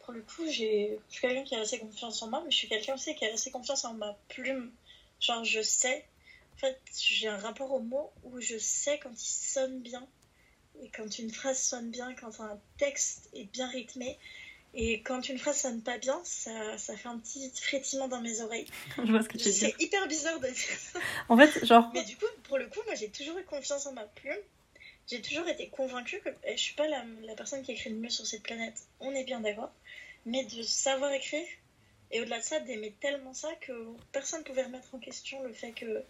pour le coup, j'ai... je suis quelqu'un qui a assez confiance en moi, mais je suis quelqu'un aussi qui a assez confiance en ma plume. Genre, je sais. En fait, j'ai un rapport au mot où je sais quand il sonne bien. Et quand une phrase sonne bien, quand un texte est bien rythmé. Et quand une phrase sonne pas bien, ça, ça fait un petit frétillement dans mes oreilles. je vois ce que tu veux dire C'est hyper bizarre de dire ça. en fait genre Mais du coup, pour le coup, moi j'ai toujours eu confiance en ma plume. J'ai toujours été convaincue que je suis pas la, la personne qui écrit le mieux sur cette planète. On est bien d'accord. Mais de savoir écrire, et au-delà de ça, d'aimer tellement ça que personne ne pouvait remettre en question le fait que,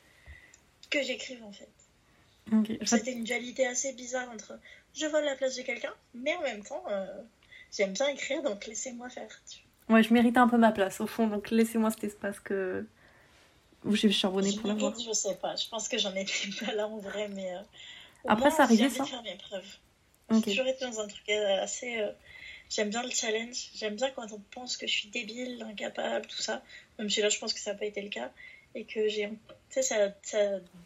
que j'écrive en fait. C'était une dualité assez bizarre entre je vole la place de quelqu'un, mais en même temps, euh, j'aime bien écrire, donc laissez-moi faire. ouais je méritais un peu ma place au fond donc laissez-moi cet espace que où j'ai charbonné pour l'avoir je sais pas. Je pense que j'en étais pas là en vrai, mais. euh, Après, moins, ça arrivait, ça de faire mes preuves. J'ai toujours été dans un truc euh, assez. euh, J'aime bien le challenge. J'aime bien quand on pense que je suis débile, incapable, tout ça. Même si là, je pense que ça n'a pas été le cas. Et que j'ai. Tu sais, ça, ça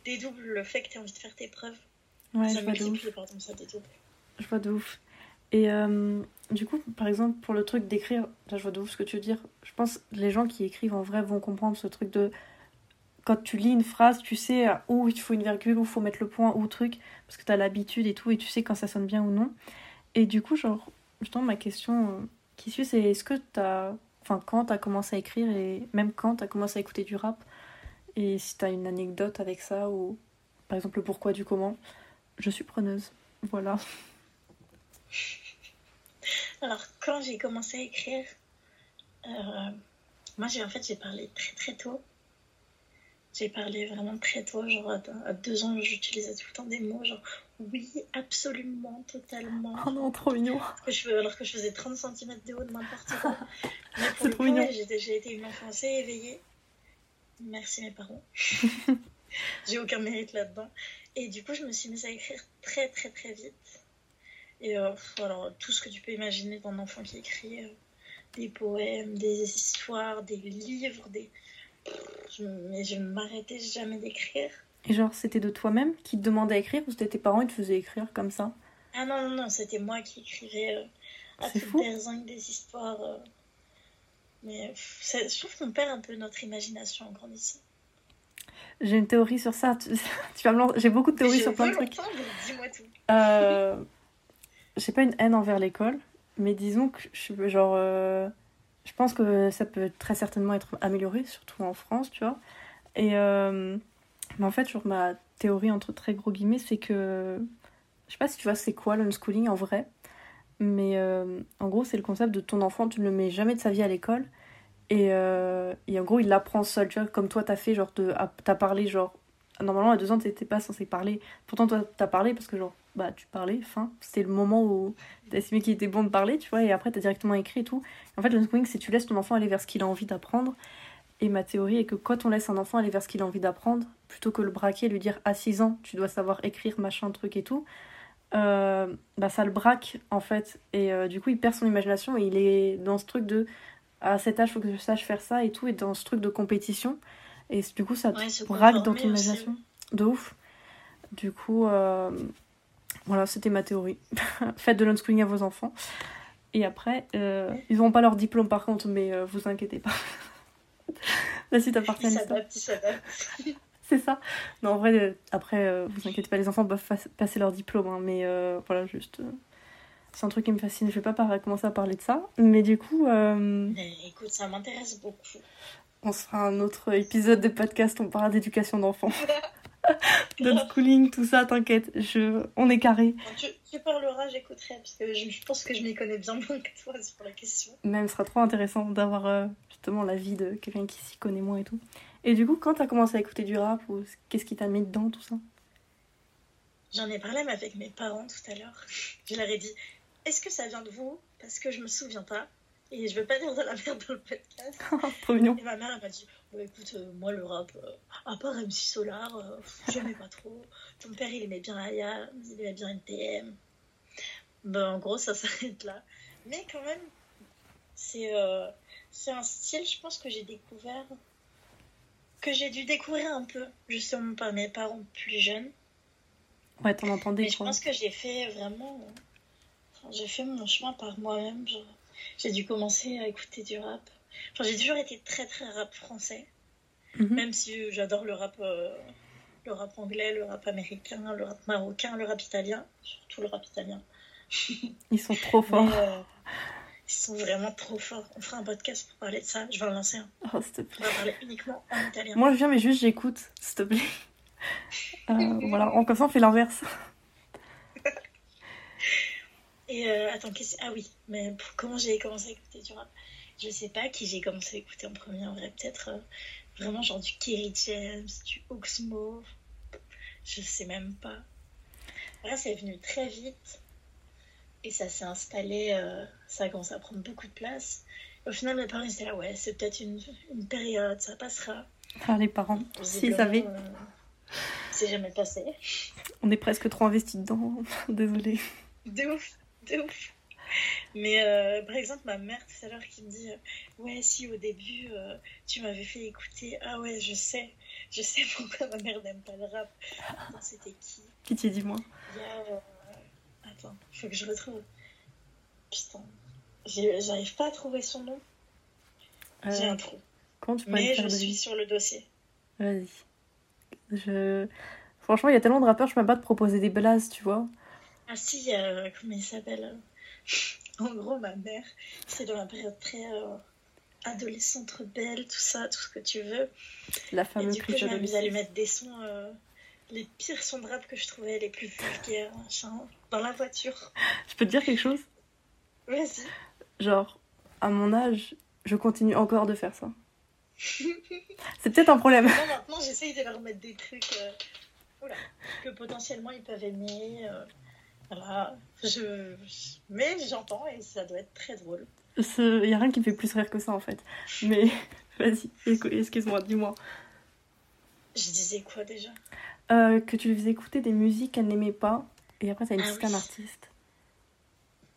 dédouble le fait que tu as envie de faire tes preuves. ouais ça je vois de ouf pardon, ça dédouble. Je vois de ouf. Et euh, du coup, par exemple, pour le truc d'écrire, là, je vois de ouf ce que tu veux dire. Je pense que les gens qui écrivent en vrai vont comprendre ce truc de. Quand tu lis une phrase, tu sais où il faut une virgule, où il faut mettre le point, ou truc, parce que tu as l'habitude et tout, et tu sais quand ça sonne bien ou non. Et du coup, genre, justement, ma question euh, qui suit, c'est est-ce que tu as. Enfin, quand tu as commencé à écrire, et même quand tu as commencé à écouter du rap, et si tu as une anecdote avec ça, ou par exemple le pourquoi du comment, je suis preneuse. Voilà. Alors, quand j'ai commencé à écrire, euh, moi, j'ai en fait, j'ai parlé très très tôt. J'ai parlé vraiment très tôt, genre à, deux ans, j'utilisais tout le temps des mots, genre oui, absolument, totalement. Oh non, trop mignon. que je, alors que je faisais 30 cm de haut de n'importe quoi. Mais pour C'est le trop coup, j'ai j'ai été une enfant assez éveillée. Merci mes parents. j'ai aucun mérite là-dedans. Et du coup, je me suis mise à écrire très très très vite. Et euh, alors, tout ce que tu peux imaginer d'un enfant qui écrit, euh, des poèmes, des histoires, des livres, des... Je, mais je ne m'arrêtais jamais d'écrire. Et genre, c'était de toi-même qui te demandait à écrire ou c'était tes parents qui te faisaient écrire comme ça? Ah non, non, non, c'était moi qui écrivais euh, à toute fou. des histoires. Mais pff, c'est- je trouve qu'on perd un peu notre imagination en grandissant. J'ai une théorie sur ça. Tu, tu vas me lancer- J'ai beaucoup de théories sur plein de trucs. dis-moi tout. Euh, J'ai pas une haine envers l'école, mais disons que je suis genre. euh, Je pense que ça peut très certainement être amélioré, surtout en France, tu vois. Et. euh, Mais en fait, genre, ma théorie, entre très gros guillemets, c'est que. Je sais pas si tu vois c'est quoi l'unschooling en vrai, mais euh, en gros, c'est le concept de ton enfant, tu ne le mets jamais de sa vie à l'école. Et, euh, et en gros, il l'apprend seul, tu vois, comme toi, t'as fait, genre, t'as parlé, genre, normalement, à deux ans, t'étais pas censé parler. Pourtant, toi, t'as parlé parce que, genre, bah, tu parlais, fin, c'était le moment où t'as estimé qu'il était bon de parler, tu vois, et après, t'as directement écrit et tout. En fait, l'unschooling, c'est tu laisses ton enfant aller vers ce qu'il a envie d'apprendre. Et ma théorie est que quand on laisse un enfant aller vers ce qu'il a envie d'apprendre, plutôt que le braquer, lui dire à 6 ans, tu dois savoir écrire, machin, truc et tout, euh, bah ça le braque en fait. Et euh, du coup, il perd son imagination et il est dans ce truc de à cet âge, faut que je sache faire ça et tout, et dans ce truc de compétition. Et du coup, ça te Ouais, se braque dans ton aussi. imagination. De ouf. Du coup, euh, voilà, c'était ma théorie. Faites de l'unschooling à vos enfants. Et après, ils n'auront pas leur diplôme par contre, mais vous inquiétez pas. La suite appartient à l'histoire. C'est ça. Non, en vrai, euh, après, euh, vous inquiétez pas, les enfants peuvent passer leur diplôme, hein, mais euh, voilà, juste. c'est un truc qui me fascine. Je vais pas par- commencer à parler de ça, mais du coup, écoute, ça m'intéresse beaucoup. on se fera un autre épisode de podcast, on parlera d'éducation d'enfants. D'unschooling, tout ça, t'inquiète, je... on est carré. Tu, tu parleras, j'écouterai, parce que je, je pense que je m'y connais bien moins que toi sur la question. Même, ce sera trop intéressant d'avoir euh, justement l'avis de quelqu'un qui s'y connaît moins et tout. Et du coup, quand t'as commencé à écouter du rap, ou qu'est-ce qui t'a mis dedans, tout ça? J'en ai parlé mais avec mes parents tout à l'heure. Je leur ai dit est-ce que ça vient de vous? Parce que je me souviens pas. Et je veux pas dire de la merde dans le podcast. Trop mignon. Et ma mère, elle m'a dit Bah, écoute, euh, moi, le rap, euh, à part MC Solar, euh, j'aimais pas trop. Ton père, il aimait bien Aya, il aimait bien NTM. Ben, en gros, ça s'arrête là. Mais quand même, c'est euh, c'est un style, je pense, que j'ai découvert. Que j'ai dû découvrir un peu, justement, par mes parents plus jeunes. Ouais, t'en entendais Mais je pense que j'ai fait vraiment. enfin, j'ai fait mon chemin par moi-même. genre. J'ai dû commencer à écouter du rap. Enfin, j'ai toujours été très très rap français. Mhm. Même si j'adore le rap, euh, le rap anglais, le rap américain, le rap marocain, le rap italien. Surtout le rap italien. Ils sont trop forts. Mais, euh, sont vraiment trop forts. On fera un podcast pour parler de ça. Je vais en lancer un. Oh, s'il te plaît. On va parler uniquement en italien. Moi, je viens, mais juste j'écoute, s'il te plaît. Euh, voilà, en comme ça, on fait l'inverse. Et euh, attends, qu'est-ce- ah oui, mais pour- comment j'ai commencé à écouter du rap Je sais pas qui j'ai commencé à écouter en premier, en vrai, peut-être euh, vraiment genre du Kerry James, du Oxmo, je sais même pas. Là, c'est venu très vite et ça s'est installé, euh, ça a commencé à prendre beaucoup de place. Au final, mes parents ils étaient là, ouais, c'est peut-être une, une période, ça passera. Enfin, les parents, s'ils savaient, euh, c'est jamais passé. on est presque trop investis dedans. Désolée. De ouf, de ouf. Mais euh, par exemple, ma mère tout à l'heure qui me dit euh, Ouais, si au début euh, tu m'avais fait écouter, ah ouais, je sais, je sais pourquoi ma mère n'aime pas le rap. C'était qui? Pitié, dis-moi. Il y a. euh, Attends, faut que je retrouve. Putain, j'arrive pas à trouver son nom. J'ai Euh, un trou. tu me Mais je suis sur le dossier. Vas-y. Je... Franchement, il y a tellement de rappeurs, je peux même pas te proposer des blazes, tu vois. Ah si, il euh, comment il s'appelle En gros, ma mère, c'est dans la période très euh, adolescente, rebelle, tout ça, tout ce que tu veux. La Et fameuse du coup, je m'amuse à lui mettre des sons, euh, les pires sons de rap que je trouvais, les plus vulgaires, machin, dans la voiture. Je peux te dire quelque chose? Vas-y. Genre, à mon âge, je continue encore de faire ça. C'est peut-être un problème. Maintenant, j'essaye de leur mettre des trucs euh, oula, que potentiellement ils peuvent aimer. euh, voilà. Je... Mais j'entends et ça doit être très drôle. Il y a rien qui me fait plus rire que ça, en fait. Mais, vas-y, excuse-moi, dis-moi. Je disais quoi déjà? Euh, que tu lui faisais écouter des musiques qu'elle n'aimait pas, et après, t'as une Ah liste oui. un artiste.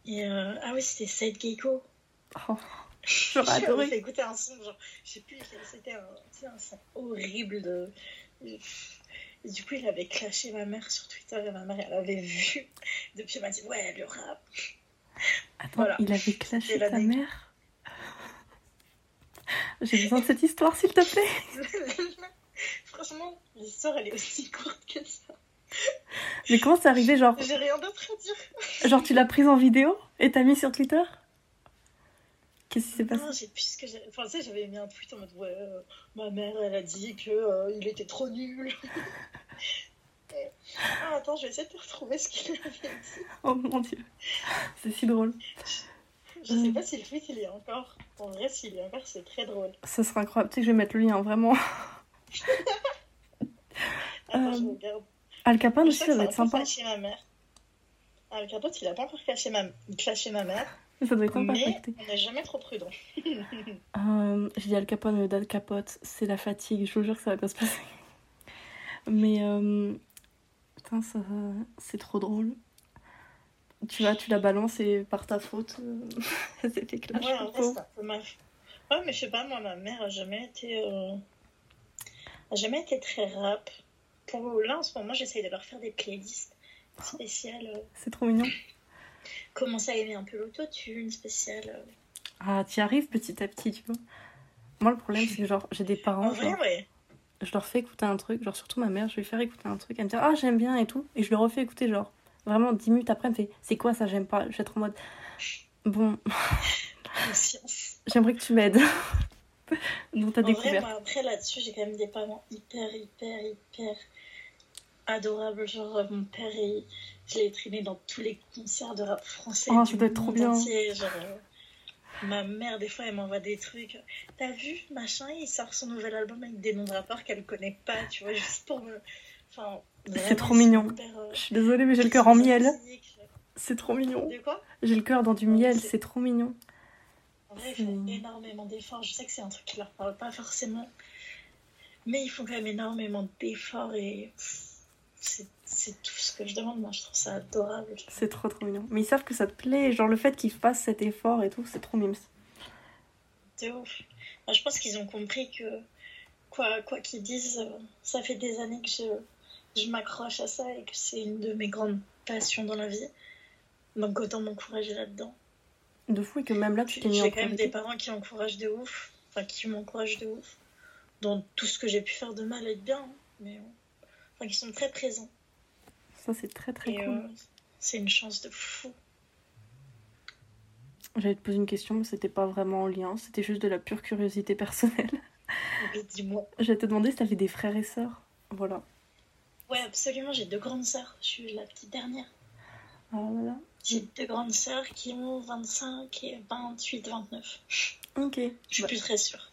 et, euh, Ah oui, c'était Side Gecko. Oh, j'aurais adoré. fait écouter un son, genre, je sais plus c'était, un, tu un son horrible de. Et du coup, il avait clashé ma mère sur Twitter et ma mère, elle avait vu. Depuis, elle m'a dit, ouais, le rap. Attends, Voilà. il avait clashé ta mère? J'ai besoin de cette histoire, s'il te plaît. Franchement, l'histoire, elle est aussi courte que ça. Mais comment c'est arrivé, genre, J'ai rien d'autre à dire. genre tu l'as prise en vidéo et t'as mis sur Twitter Qu'est-ce qui s'est passé Non, j'ai plus ce que j'ai. Enfin, tu sais, j'avais mis un tweet en mode, ouais, euh, ma mère, elle a dit que euh, il était trop nul. Et- Ah, attends, je vais essayer de retrouver ce qu'il avait dit. Oh mon dieu, c'est si drôle. Je sais pas si le tweet il y est encore. En vrai, s'il y est encore, c'est très drôle. Ça serait incroyable. Tu sais que je vais mettre le lien, vraiment. Attends, je Euh, regarde. Al Capone Je aussi, ça doit ça a être sympa. clashé ma mère. Ah, le capote, il a pas encore clashé ma, clashé ma mère, Ça doit être sympa mais on n'est jamais trop prudent. Euh, J'ai dit Al Capone, mais Al Capote, c'est la fatigue. Je vous jure que ça va bien se passer. Mais, euh, putain, ça, c'est trop drôle. Tu vas, tu la balances et par ta faute, euh, elle s'est fait clash. Ouais, en vrai, c'est un peu ma... Ouais, mais je sais pas, moi, ma mère a jamais été... euh, jamais été très rap. Pour là, en ce moment, j'essaye de leur faire des playlists spéciales. euh, C'est trop mignon. Commencer à aimer un peu l'autotune spéciale. euh. Ah, t'y arrives petit à petit, tu vois. Moi, le problème, c'est que genre, j'ai des parents, En vrai, genre, ouais. je leur fais écouter un truc, genre surtout ma mère, je vais lui faire écouter un truc, elle me dit ah j'aime bien et tout, et je le refais écouter genre vraiment 10 minutes après, elle me fait c'est quoi ça j'aime pas, je vais être en mode bon, j'aimerais que tu m'aides dans ta En vrai, découverte. moi, après, là-dessus, j'ai quand même des parents hyper, hyper, hyper adorables. Genre, euh, mon père, il- je l'ai traîné dans tous les concerts de rap français. Oh, du ça doit être trop bien. entier, genre, euh, ma mère, des fois, elle m'envoie des trucs. T'as vu, machin, il sort son nouvel album avec des noms de rappeurs qu'elle connaît pas, tu vois, juste pour me. Enfin, C'est trop mignon. hyper, euh, Je suis désolée mais j'ai le cœur en miel. C'est trop mignon. J'ai le cœur dans du miel, c'est trop mignon. Vrai, ils font énormément d'efforts. Je sais que c'est un truc qui leur parle pas forcément. Mais ils font quand même énormément d'efforts et c'est tout ce que je demande. Moi, je trouve ça adorable. C'est trop trop mignon. Mais ils savent que ça te plaît. Genre le fait qu'ils fassent cet effort et tout, c'est trop mimes. C'est ouf. je pense qu'ils ont compris que quoi quoi qu'ils disent, euh, ça fait des années que je, je m'accroche à ça et que c'est une de mes grandes passions dans la vie. Donc autant m'encourager là-dedans. De fou et que même là tu t'es mis J'ai quand même des parents qui encouragent de ouf, enfin qui m'encouragent de ouf dans tout ce que j'ai pu faire de mal et de bien, mais enfin qui sont très présents. Ça c'est très très cool. Euh, c'est une chance de fou. J'allais te poser une question, mais c'était pas vraiment en lien, c'était juste de la pure curiosité personnelle. Dis-moi. J'allais te demander si t'avais des frères et sœurs. Voilà. Ouais, absolument, j'ai deux grandes sœurs. Je suis la petite dernière. Ah voilà. J'ai deux grandes sœurs qui ont 25 et 28, 29. Ok. Je suis bah. plus très sûre.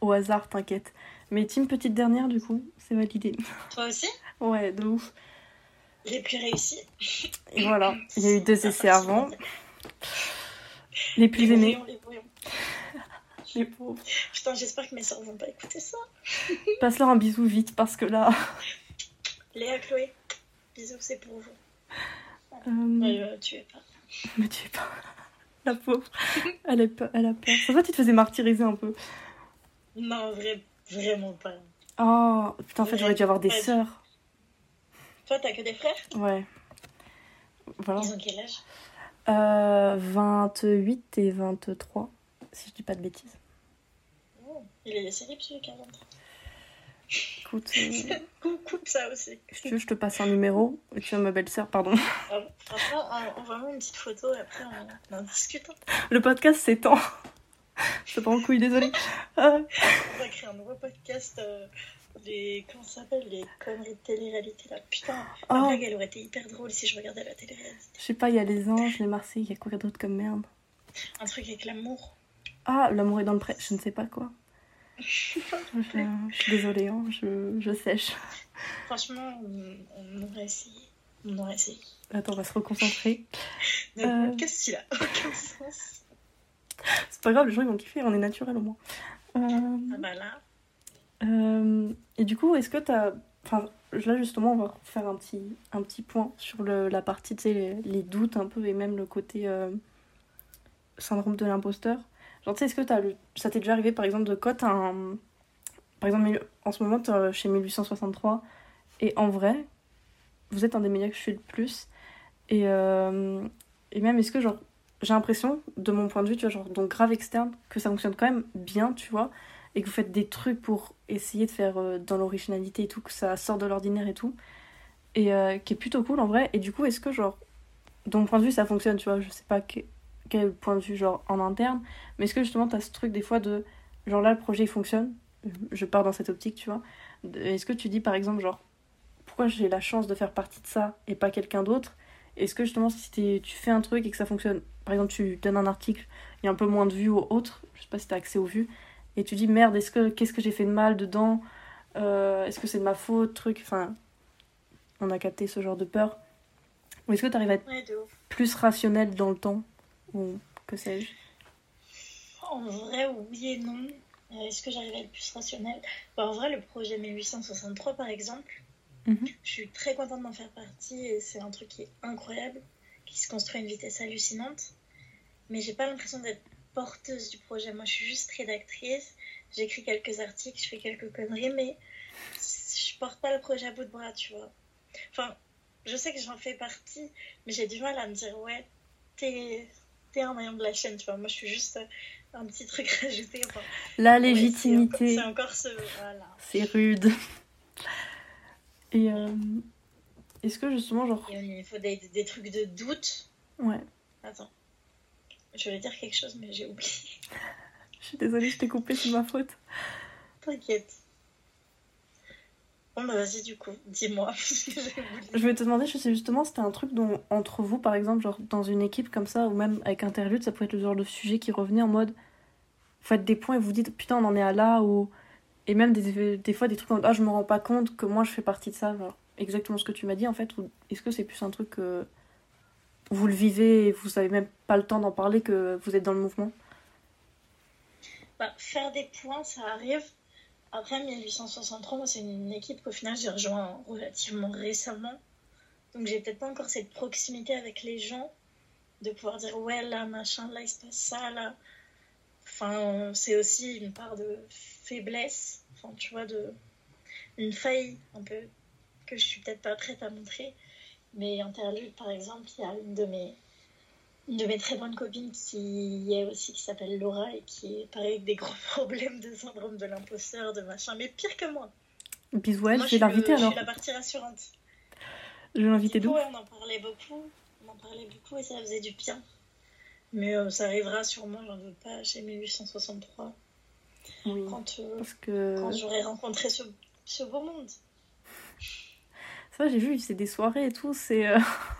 Au hasard, t'inquiète. Mais team petite dernière, du coup, c'est validé. Toi aussi? Ouais, de ouf. Les plus réussis. Et voilà, il y a eu deux essais avant. Les plus aimés. les brouillons. les pauvres. Putain, j'espère que mes soeurs vont pas écouter ça. Passe-leur un bisou vite parce que là. Léa Chloé, bisous, c'est pour vous. Euh... Me tuez pas. Me tuez pas. La pauvre. Elle, est elle a peur. Ça va, tu te faisais martyriser un peu. Non, vrai, vraiment pas. Oh, putain, en fait, j'aurais dû avoir des sœurs. Toi, t'as que des frères? Ouais. Voilà. Ils ont quel âge? Euh, 28 et 23, si je dis pas de bêtises. Oh, il est décédé, celui qui a 23. Écoute. Euh... Coupe ça aussi. Si tu veux, je te passe un numéro. Et tu as ma belle-sœur, pardon. Ah, franchement, on va mettre une petite photo et après on, en discute. Le podcast s'étend. Je pas en couille, désolée. Ah. On va créer un nouveau podcast. Euh, les. Comment ça s'appelle Les conneries de télé-réalité là. Putain, la oh. blague elle aurait été hyper drôle si je regardais la télé-réalité. Je sais pas, il y a les anges, les Marseillais, il y a quoi d'autre comme merde? Un truc avec l'amour. Ah, l'amour est dans le pré. Je ne sais pas quoi. Je, suis désolée, hein, je, je, sèche. Franchement, on, aurait essayé. On aurait essayé. Attends, on va se reconcentrer. Qu'est-ce qu'il a Aucun sens. C'est pas grave, les gens ils vont kiffer, on est naturel au moins. Euh... Ah bah là. Euh... Et du coup, est-ce que t'as. Enfin, là justement, on va faire un petit, un petit point sur le, la partie, tu sais, les, les, doutes un peu et même le côté euh, syndrome de l'imposteur. Genre, tu sais, est-ce que ça t'est déjà arrivé, par exemple, de cote un... Par exemple, en ce moment, es chez 1863, et en vrai, vous êtes un des médias que je suis le plus. Et, euh... et même, est-ce que, genre, j'ai l'impression, de mon point de vue, tu vois, genre, donc grave externe, que ça fonctionne quand même bien, tu vois, et que vous faites des trucs pour essayer de faire euh, dans l'originalité et tout, que ça sort de l'ordinaire et tout, et euh, qui est plutôt cool en vrai. Et du coup, est-ce que, genre, de mon point de vue, ça fonctionne, tu vois, je sais pas que quel point de vue genre en interne, mais est-ce que justement tu as ce truc des fois de genre là le projet il fonctionne, je pars dans cette optique, tu vois. Est-ce que tu dis par exemple genre pourquoi j'ai la chance de faire partie de ça et pas quelqu'un d'autre? Est-ce que justement si tu fais un truc et que ça fonctionne, par exemple tu donnes un article, il y a un peu moins de vues ou autre, je sais pas si tu as accès aux vues, et tu dis merde, est-ce que qu'est-ce que j'ai fait de mal dedans? Euh, Est-ce que c'est de ma faute Truc, enfin, on a capté ce genre de peur. Ou est-ce que tu arrives à être plus rationnel dans le temps? Ou que sais-je En vrai, oui et non. Euh, est-ce que j'arrive à être plus rationnel bah, En vrai, le projet 1863, par exemple, mhm. je suis très contente d'en faire partie et c'est un truc qui est incroyable, qui se construit à une vitesse hallucinante. Mais j'ai pas l'impression d'être porteuse du projet. Moi, je suis juste rédactrice. J'écris quelques articles, je fais quelques conneries, mais je porte pas le projet à bout de bras, tu vois. Enfin, je sais que j'en fais partie, mais j'ai du mal à me dire, ouais, t'es t'es un maillon de la chaîne, tu vois. Moi, je suis juste un petit truc rajouté. la légitimité. c'est encore ce. Voilà. C'est rude. Et euh, est-ce que justement, genre. il faut des, des, trucs de doute. Ouais. Attends. Je voulais dire quelque chose, mais j'ai oublié. je suis désolée, je t'ai coupé, c'est ma faute. T'inquiète. Bon, bah vas-y, du coup, dis-moi. je vais te demander, je sais justement, c'était un truc dont, entre vous, par exemple, genre dans une équipe comme ça, ou même avec Interlude, ça pouvait être le genre de sujet qui revenait en mode. Faites des points et vous dites, putain, on en est à là, ou. Et même des, des fois, des trucs en ah, je me rends pas compte que moi, je fais partie de ça. Genre, exactement ce que tu m'as dit, en fait, ou est-ce que c'est plus un truc que. vous le vivez et vous avez même pas le temps d'en parler que vous êtes dans le mouvement? Bah, Faire des points, ça arrive. Après 1863, c'est une équipe qu'au final j'ai rejoint relativement récemment. Donc j'ai peut-être pas encore cette proximité avec les gens de pouvoir dire ouais là machin là il se passe ça là. Enfin c'est aussi une part de faiblesse, enfin tu vois de une faille un peu que je suis peut-être pas prête à montrer. Mais Interlude par exemple, il y a une de mes de mes très bonnes copines qui est aussi qui s'appelle Laura et qui est pareil avec des gros problèmes de syndrome de l'imposteur de machin mais pire que moi. Bisous je vais l'inviter alors. Je suis la partie rassurante. Je vais l'inviter d'où On en parlait beaucoup, on en parlait beaucoup et ça faisait du bien. Mais euh, ça arrivera sûrement, j'en veux pas, chez 1863. Oui, quand, euh, parce que... quand j'aurai rencontré ce, ce, beau monde. Ça, j'ai vu, c'est des soirées et tout, c'est... Euh,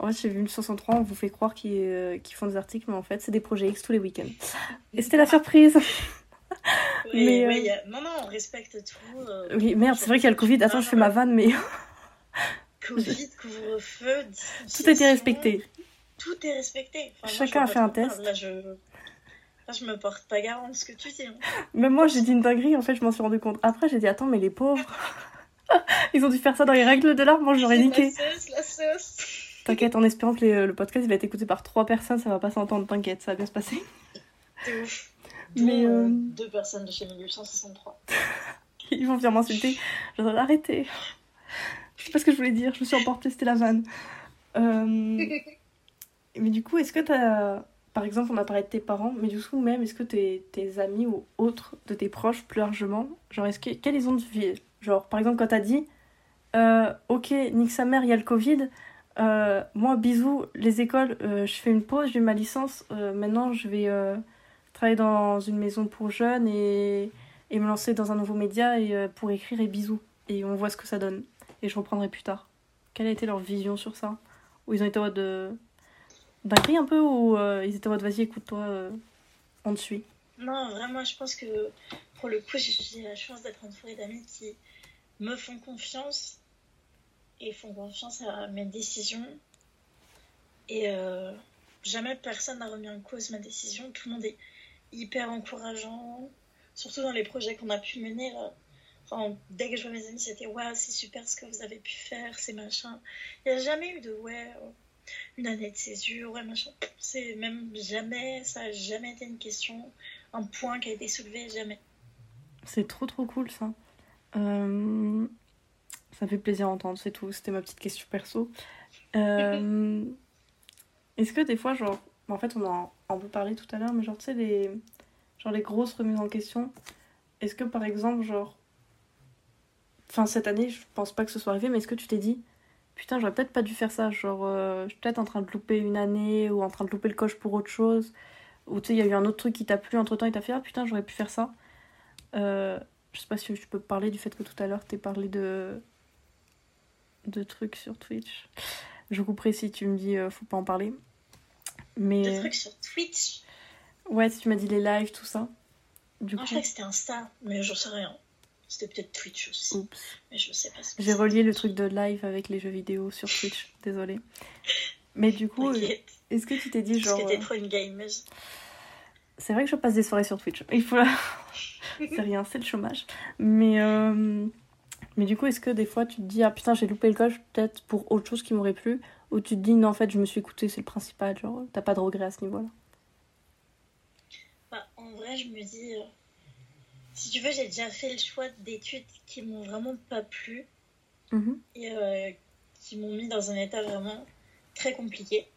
en fait, j'ai vu 1863, on vous fait croire qu'ils font des articles, mais en fait, c'est des projets X tous les week-ends. Et c'était la surprise oui, mais, oui, y a... Non, non, on respecte tout. Oui, merde, c'est vrai qu'il y a le Covid. Attends, je fais ma vanne, mais... Covid, couvre-feu, Tout a été respecté. Tout est respecté. Chacun a fait un test. Là, je... Là, je me porte pas garant de ce que tu dis. Hein. Même moi, j'ai dit une dinguerie, en fait, je m'en suis rendu compte. Après, j'ai dit, attends, mais les pauvres. Ils ont dû faire ça dans les règles de l'art, moi j'aurais niqué. La sauce, la sauce. T'inquiète, en espérant que le podcast va être écouté par trois personnes, ça va pas s'entendre, t'inquiète, ça va bien se passer. C'est ouf. Mais euh... Deux personnes de chez 1863. Ils vont venir m'insulter. Je dois l'arrêter. Je sais pas ce que je voulais dire, je me suis emportée, c'était la vanne. Euh, mais du coup, est-ce que t'as. Par exemple, on a parlé de tes parents, mais du coup, même, est-ce que tes, tes amis ou autres de tes proches, plus largement, genre, est-ce que. Quels ont de vie Genre, par exemple, quand t'as dit euh, Ok, nique sa mère, il y a le Covid. Euh, moi, bisous, les écoles, euh, je fais une pause, j'ai ma licence. Euh, maintenant, je vais travailler dans une maison pour jeunes et, et me lancer dans un nouveau média et, pour écrire et bisous. Et on voit ce que ça donne et je reprendrai plus tard. Quelle a été leur vision sur ça? Ou ils ont été en mode de... Bah, un peu ou ils étaient en mode vas-y écoute-toi, on te suit? Non, vraiment, je pense que pour le coup, j'ai la chance d'être entourée d'amis qui me font confiance et font confiance à mes décisions. Et euh, jamais personne n'a remis en cause ma décision. Tout le monde est hyper encourageant, surtout dans les projets qu'on a pu mener. Là dès que je vois mes amis, c'était waouh, c'est super ce que vous avez pu faire, c'est machin. Il n'y a jamais eu de ouais, euh, une année de césure, ouais, machin. C'est même jamais, ça n'a jamais été une question, un point qui a été soulevé, jamais. C'est trop trop cool ça. Euh, ça fait plaisir à entendre, c'est tout. C'était ma petite question perso. Euh, est-ce que des fois, genre, en fait, on en a un peu parlé tout à l'heure, mais genre, tu sais, les, genre, les grosses remises en question, est-ce que par exemple, genre, Enfin, cette année, je pense pas que ce soit arrivé, mais est-ce que tu t'es dit, putain, j'aurais peut-être pas dû faire ça Genre, euh, je suis peut-être en train de louper une année ou en train de louper le coche pour autre chose. Ou tu sais, il y a eu un autre truc qui t'a plu entre temps et t'as fait, ah putain, j'aurais pu faire ça. Euh, je sais pas si je peux parler du fait que tout à l'heure t'es parlé de. De trucs sur Twitch. Je couperai si tu me dis, euh, faut pas en parler. Mais... De trucs sur Twitch Ouais, si tu m'as dit les lives, tout ça. Du coup... Je crois que c'était Insta, mais j'en sais rien. C'était peut-être Twitch aussi. Oups. Mais je sais pas. J'ai relié le truc de live avec les jeux vidéo sur Twitch. Désolée. Mais du coup, est-ce que tu t'es dit genre. Parce que t'es trop une gameuse. C'est vrai que je passe des soirées sur Twitch. Il faut. c'est rien, c'est le chômage. Mais. Euh, mais du coup, est-ce que des fois tu te dis, ah putain, j'ai loupé le coche peut-être pour autre chose qui m'aurait plu Ou tu te dis, non, en fait, je me suis écoutée, c'est le principal, genre, t'as pas de regret à ce niveau-là? Bah, En vrai, je me dis, euh, si tu veux, j'ai déjà fait le choix d'études qui m'ont vraiment pas plu mhm. et euh, qui m'ont mis dans un état vraiment très compliqué,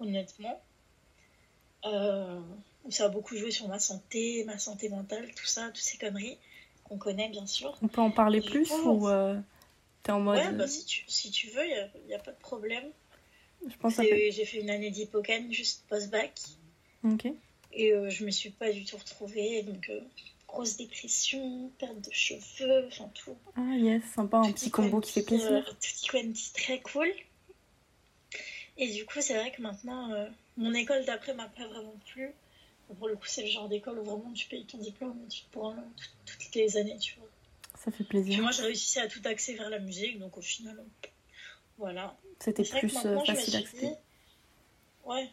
honnêtement. Euh, ça a beaucoup joué sur ma santé, ma santé mentale, tout ça, toutes ces conneries qu'on connaît bien sûr. On peut en parler plus ou euh, t'es en mode. Ouais, bah, si, tu, si tu veux, il n'y a, a, pas de problème. Je pense fait... J'ai fait une année d'hippocane juste post-bac. Ok. Et je me suis pas du tout retrouvée, donc grosse dépression, perte de cheveux, enfin tout. Ah yes, sympa, un petit combo qui fait plaisir. Euh, petit quanti très cool. Et du coup, c'est vrai que maintenant, euh, mon école d'après m'a pas vraiment plu. Pour le coup, c'est le genre d'école où vraiment tu payes ton diplôme pour toutes les années, tu vois. Ça fait plaisir. moi, j'ai réussi à tout axer vers la musique, donc au final, Voilà. C'était plus maintenant, euh, je facile dit, ouais,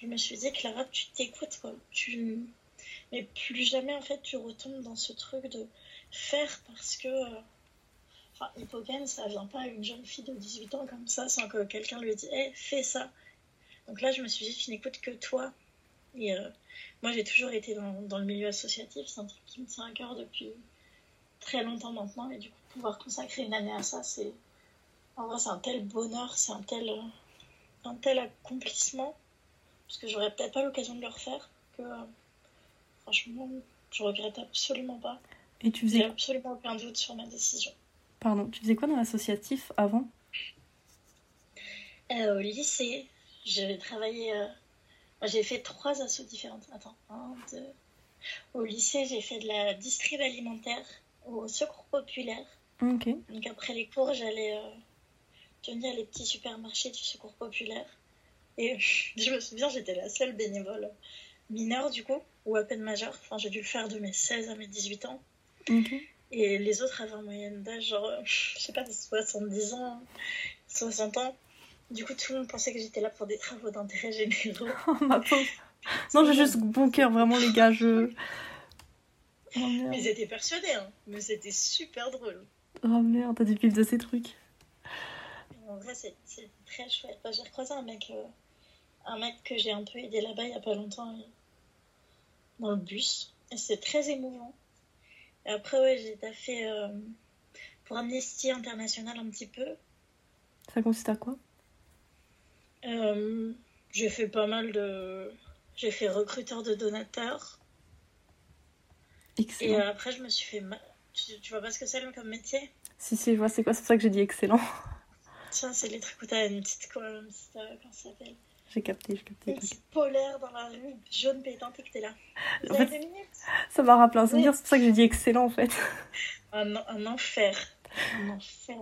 je me suis dit, Clara, tu t'écoutes, quoi. Tu... Mais plus jamais, en fait, tu retombes dans ce truc de faire parce que... euh, Enfin, Hippocane, ça vient pas à une jeune fille de 18 ans comme ça sans que quelqu'un lui dise, hé, fais ça. Donc là, je me suis dit, tu n'écoutes que toi. Et euh, moi, j'ai toujours été dans, dans le milieu associatif, c'est un truc qui me tient à cœur depuis très longtemps maintenant. Et du coup, pouvoir consacrer une année à ça, c'est... En vrai, c'est un tel bonheur, c'est un tel, euh, un tel accomplissement, parce que j'aurais peut-être pas l'occasion de le refaire, que euh, franchement, je regrette absolument pas. Et tu J'ai faisais, absolument aucun doute sur ma décision. pardon, tu faisais quoi dans l'associatif avant? Euh, au lycée, j'ai travaillé. J'ai fait trois assos différentes. Attends, un, deux. Au lycée, j'ai fait de la distrib alimentaire au secours populaire. Ok. Donc après les cours, j'allais euh, tenir les petits supermarchés du secours populaire. Et je me souviens, j'étais la seule bénévole mineure du coup, ou à peine majeure. Enfin, j'ai dû le faire de mes 16 à mes 18 ans. Ok. Et les autres avaient en moyenne d'âge, genre, euh, je sais pas, 70 ans, 60 ans. Du coup, tout le monde pensait que j'étais là pour des travaux d'intérêt généraux. Oh, ma pauvre. Non, j'ai juste bon cœur, vraiment, les gars. Je. Oh Mais merde. ils étaient persuadés, hein. Mais c'était super drôle. Oh merde, t'as du pif de ces trucs. En vrai, c'est très chouette. Bah, j'ai recroisé un mec, euh, un mec que j'ai un peu aidé là-bas il y a pas longtemps, et- dans le bus. Et c'est très émouvant. Et après, ouais, j'ai taffé euh, pour Amnesty International un petit peu. Ça consiste à quoi? Euh, j'ai fait pas mal de. J'ai fait recruteur de donateurs. Et Excellent. euh, après, je me suis fait. ma- Tu, tu vois pas ce que c'est comme métier? Si, si, je vois, c'est quoi C'est pour ça que j'ai dit excellent. Ça, c'est les trucs où t'as une petite. Quoi, une petite euh, comment ça s'appelle? J'ai capté, j'ai capté. Une petite polaire dans la rue, jaune pétante, et que t'es là. En fait- Ça m'a rappelé un souvenir, c'est pour ça que j'ai dit excellent en fait. un, un enfer. Un enfer.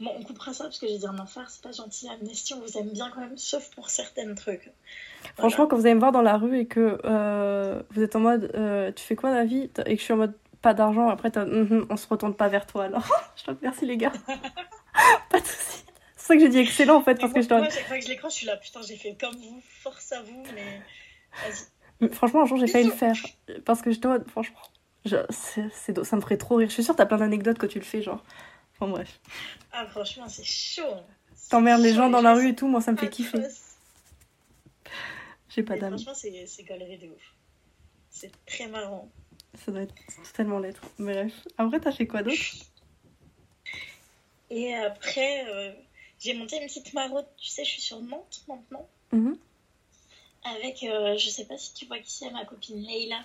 Bon, on coupera ça parce que j'ai dit un enfer, c'est pas gentil. Amnesty, on vous aime bien quand même, sauf pour certains trucs. Franchement, quand vous allez me voir dans la rue et que euh, vous êtes en mode euh, tu fais quoi la vie? Et que je suis en mode pas d'argent, après Mhm, on se retourne pas vers toi alors. je te remercie les gars. pas de soucis. C'est ça que j'ai dit excellent en fait, parce que je moi, dois. chaque fois que je l'écran, je suis là, putain, j'ai fait comme vous, force à vous, mais vas-y. Mais Franchement, un jour j'ai failli le faire. Parce que en mode, franchement, je- c'est, ça me ferait trop rire. Je suis sûre que t'as plein d'anecdotes quand tu le fais, genre. Enfin bref. Ah, franchement, c'est chaud. C'est T'emmerdes les gens dans la rue et tout, moi ça me fait kiffer. J'ai pas d'âme. Franchement, c'est galerie de ouf. C'est très marrant. Ça doit être totalement l'être. Bref. Après, t'as fait quoi d'autre? Et après, euh, j'ai monté une petite maraude. Tu sais, je suis sur Nantes maintenant. Mhm. Avec, euh, je sais pas si tu vois qui c'est, ma copine Leila,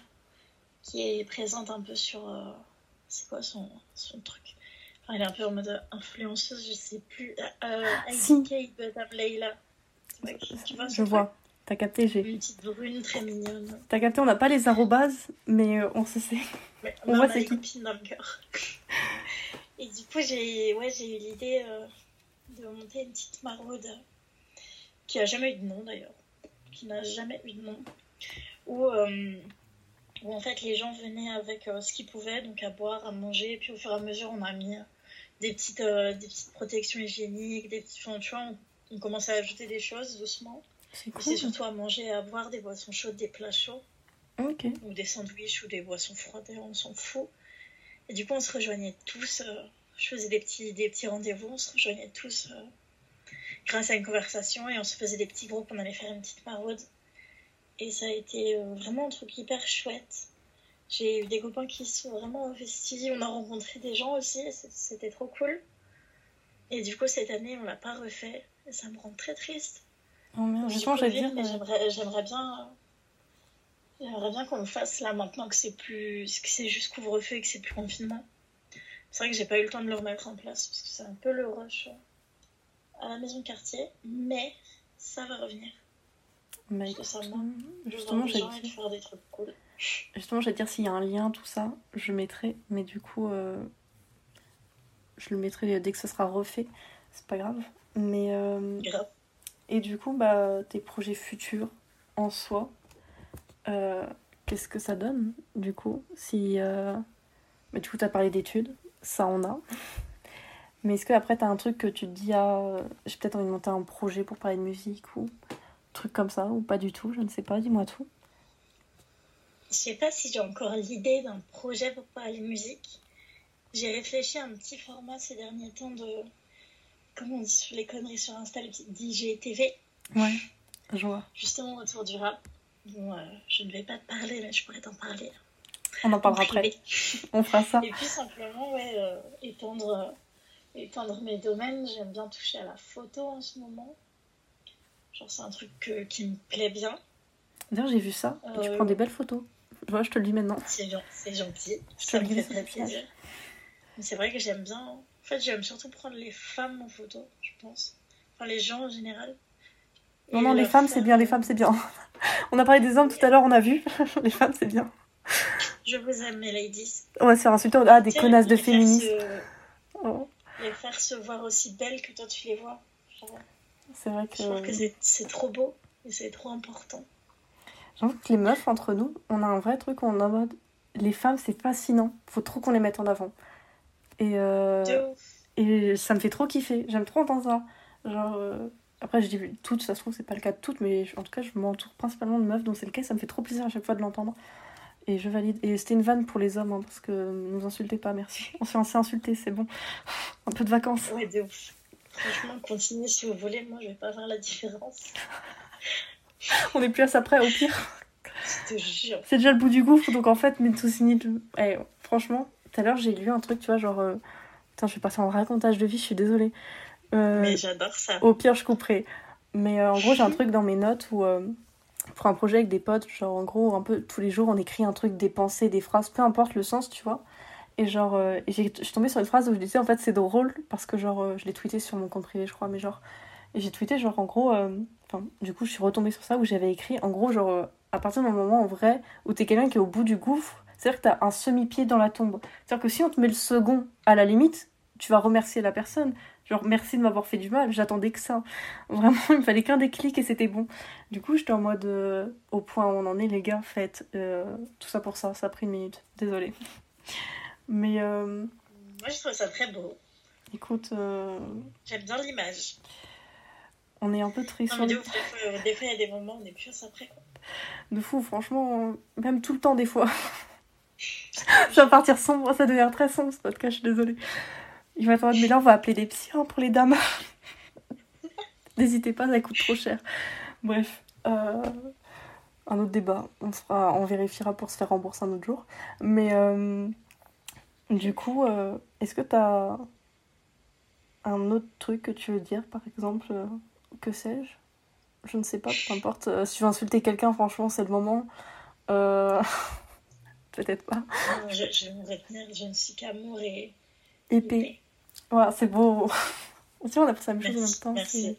qui est présente un peu sur. euh, c'est quoi son, son truc? Elle est un peu en mode influenceuse, je sais plus. Euh, Si. IDK, Madame Leila. Tu vois, Je vois. T'as capté, j'ai. Une petite brune très mignonne. T'as capté, on n'a pas les arrobases, mais euh, on se sait. Mais On voit a c'est qui. dans le cœur. Et du coup, j'ai ouais, eu l'idée euh, de monter une petite maraude qui a jamais eu de nom d'ailleurs, qui n'a jamais eu de nom, où, euh, où en fait les gens venaient avec euh, ce qu'ils pouvaient, donc à boire, à manger, et puis au fur et à mesure on a mis euh, des petites, euh, des petites protections hygiéniques, des petits, enfin, tu vois, on, on commençait à ajouter des choses doucement. C'est Et cool. surtout à manger, à boire des boissons chaudes, des plats chauds ou des sandwichs ou des boissons froides, on s'en fout. Et du coup, on se rejoignait tous. euh, je faisais des petits, des petits rendez-vous, on se rejoignait tous euh, grâce à une conversation et on se faisait des petits groupes, on allait faire une petite maraude. Et ça a été vraiment un truc hyper chouette. J'ai eu des copains qui sont vraiment investis, on a rencontré des gens aussi, c'était trop cool. Et du coup, cette année, on l'a pas refait. Et ça me rend très triste. Oh merde, justement, j'allais dire. mais euh, j'aimerais, j'aimerais bien, j'aimerais bien qu'on le fasse là maintenant que c'est plus, que c'est juste couvre-feu et que c'est plus confinement. C'est vrai que j'ai pas eu le temps de le remettre en place parce que c'est un peu le rush euh, à la maison de quartier, mais ça va revenir. bah, Parce que ça Justement, gens et dire. faire des trucs cool. Justement, j'allais dire s'il y a un lien, tout ça, je mettrai. Mais du coup, euh, je le mettrai dès que ce sera refait. C'est pas grave. Mais. euh, Grave. Et du coup, bah, tes projets futurs en soi, euh, qu'est-ce que ça donne du coup Si, euh, bah, du coup, tu as parlé d'études, ça on a. Mais est-ce que après t'as un truc que tu te dis, ah, j'ai peut-être envie de monter un projet pour parler de musique ou truc comme ça, ou pas du tout, je ne sais pas, dis-moi tout. Je sais pas si j'ai encore l'idée d'un projet pour parler musique. J'ai réfléchi à un petit format ces derniers temps de. Comment on dit sur les conneries sur Insta, le petit DJTV. Ouais, je vois. Justement autour du rap. Bon, euh, je ne vais pas te parler, mais je pourrais t'en parler. On en parlera après. on fera ça. Et puis simplement, ouais, euh, étendre, euh, étendre mes domaines. J'aime bien toucher à la photo en ce moment. Genre, c'est un truc qui me plaît bien. D'ailleurs, j'ai vu ça. Tu prends des belles photos. Vois je te le dis maintenant. C'est gentil. Je te le dis. très plaisir. Mais c'est vrai que j'aime bien. En fait, j'aime surtout prendre les femmes en photo, je pense. Enfin, les gens en général. non, non, les femmes, c'est bien, les femmes, c'est bien. on a parlé des hommes tout à l'heure, on a vu. les femmes, c'est bien. Je vous aime, mes ladies. On va se faire insulter. Ah, des connasses de féministes. Oh. Les faire se voir aussi belles que toi, tu les vois. C'est vrai que. Je trouve que c'est trop beau et c'est trop important. J'avoue que les meufs, entre nous, on a un vrai truc, on est en mode. Les femmes, c'est fascinant. Faut trop qu'on les mette en avant. Et, euh, et ça me fait trop kiffer. J'aime trop entendre ça. Genre, euh, Après, je dis toutes, ça se trouve, c'est pas le cas de toutes, mais en tout cas, je m'entoure principalement de meufs, donc c'est le cas. Ça me fait trop plaisir à chaque fois de l'entendre. Et je valide. Et c'était une vanne pour les hommes, hein, parce que ne nous insultez pas, merci. On s'est assez insulté, c'est bon. Un peu de vacances. Ouais, de ouf. Franchement, continuez si vous voulez, moi je vais pas voir la différence. On est plus à ça près, au pire. C'est déjà le bout du gouffre, donc en fait, mais tout Eh, franchement, tout à l'heure, j'ai lu un truc, tu vois, genre. Euh... Putain, je vais passer en racontage de vie, je suis désolée. Euh... Mais j'adore ça. Au pire, je couperai. Mais euh, en gros, j'ai un truc dans mes notes où. Euh, pour un projet avec des potes, genre en gros, un peu tous les jours, on écrit un truc, des pensées, des phrases, peu importe le sens, tu vois. Et genre, euh, je suis tombée sur une phrase où je disais en fait c'est drôle parce que genre, euh, je l'ai tweeté sur mon compte privé, je crois, mais genre, et j'ai tweeté genre en gros, euh, enfin, du coup, je suis retombée sur ça où j'avais écrit en gros, genre, à partir d'un moment en vrai où t'es quelqu'un qui est au bout du gouffre, c'est-à-dire que t'as un semi-pied dans la tombe. C'est-à-dire que si on te met le second à la limite, tu vas remercier la personne. Genre, merci de m'avoir fait du mal, j'attendais que ça. Vraiment, il me fallait qu'un déclic et c'était bon. Du coup, j'étais en mode euh, au point où on en est, les gars, faites euh, tout ça pour ça, ça a pris une minute. Désolée. Mais. Euh, Moi, je trouve ça très beau. Écoute. J'aime bien l'image. On est un peu triste. des, fois, il y a des moments où on est plus après. Quoi. De fou, franchement, même tout le temps, des fois. je vais partir sombre, ça devient très sombre ce podcast, je suis désolée. Il va falloir, mais là, on va appeler des psys hein, pour les dames. N'hésitez pas, ça coûte trop cher. Bref, euh, un autre débat. On, vérifiera pour se faire rembourser un autre jour. Mais euh, du coup, euh, est-ce que tu as un autre truc que tu veux dire, par exemple Que sais-je? Je ne sais pas, peu importe. si tu veux insulter quelqu'un, franchement, c'est le moment. Peut-être pas. Je, je vais me retenir, je ne suis qu'amour et épée. Ouais, c'est beau. On a fait la même chose en même temps. Merci.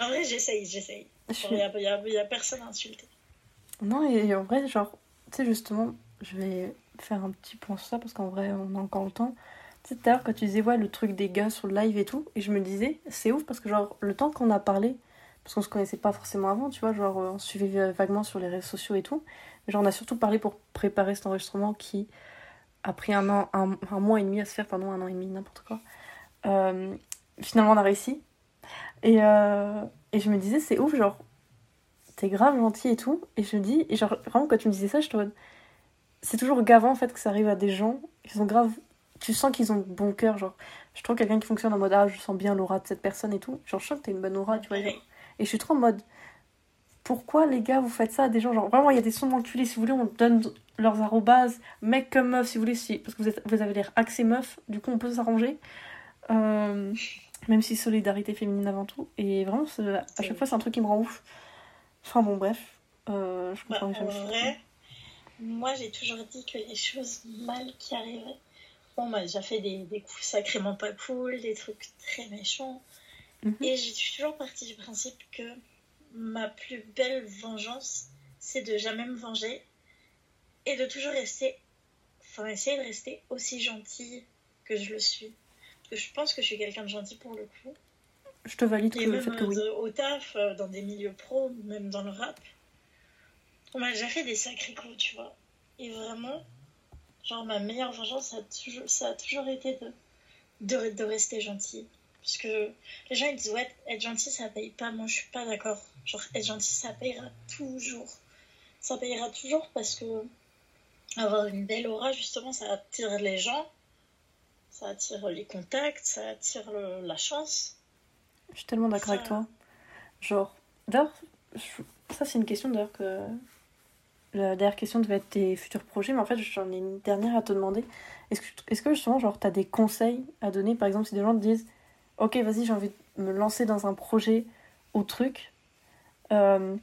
En vrai, j'essaye, j'essaye. Il n'y a, y a, personne à insulter. Non, et en vrai, genre, tu sais, justement, je vais faire un petit point sur ça parce qu'en vrai, on a encore le temps. Tu sais, quand tu disais, le truc des gars sur le live et tout, et je me disais, c'est ouf parce que, genre, le temps qu'on a parlé, parce qu'on se connaissait pas forcément avant, tu vois, genre, on suivait vaguement sur les réseaux sociaux et tout, mais genre, on a surtout parlé pour préparer cet enregistrement qui a pris un an, un, mois et demi à se faire, pardon, un an et demi, n'importe quoi. Euh, finalement, on a réussi. Et, euh, et je me disais, c'est ouf, genre, t'es grave gentil et tout. Et je me dis, et genre, vraiment, quand tu me disais ça, je te c'est toujours gavant en fait que ça arrive à des gens qui sont grave. Tu sens qu'ils ont bon cœur, genre. Je trouve quelqu'un qui fonctionne en mode, ah, je sens bien l'aura de cette personne et tout. Genre, je sens que t'as une bonne aura, tu vois. Et je suis trop en mode, pourquoi les gars vous faites ça à des gens genre vraiment il y a des sons d'enculés si vous voulez on donne leurs arrobases mec comme meuf si vous voulez si parce que vous, êtes, vous avez l'air axé meuf du coup on peut s'arranger euh, même si solidarité féminine avant tout. Et vraiment, à chaque fois, c'est un truc qui me rend ouf. Enfin bon, bref. Euh, je comprends bah, En vrai, moi j'ai toujours dit que les choses mal qui arrivaient. Bon, m'a déjà fait des, des, coups sacrément pas cool, des trucs très méchants. Mhm. Et j'ai toujours parti du principe que ma plus belle vengeance, c'est de jamais me venger et de toujours rester, enfin essayer de rester aussi gentille que je le suis je pense que je suis quelqu'un de gentil pour le coup. Je te valide que le fait que oui. Euh, au taf, euh, dans des milieux pro, même dans le rap, on m'a déjà fait des sacrés coups, tu vois. Et vraiment, genre ma meilleure vengeance, ça a toujours, ça a toujours été de de, de rester gentil. Parce que les gens ils disent ouais, être gentil ça paye pas. Moi je suis pas d'accord. Genre être gentil ça payera toujours. Ça payera toujours parce que avoir une belle aura justement ça attire les gens, ça attire les contacts, ça attire le- la chance. Je suis tellement d'accord Ça- avec toi. Genre, d'ailleurs, ça c'est une question d'ailleurs que. La dernière question devait être tes futurs projets, mais en fait j'en ai une dernière à te demander. Est-ce que, est-ce que justement, genre, t'as des conseils à donner? Par exemple, si des gens te disent Ok, vas-y, j'ai envie de me lancer dans un projet ou truc, euh,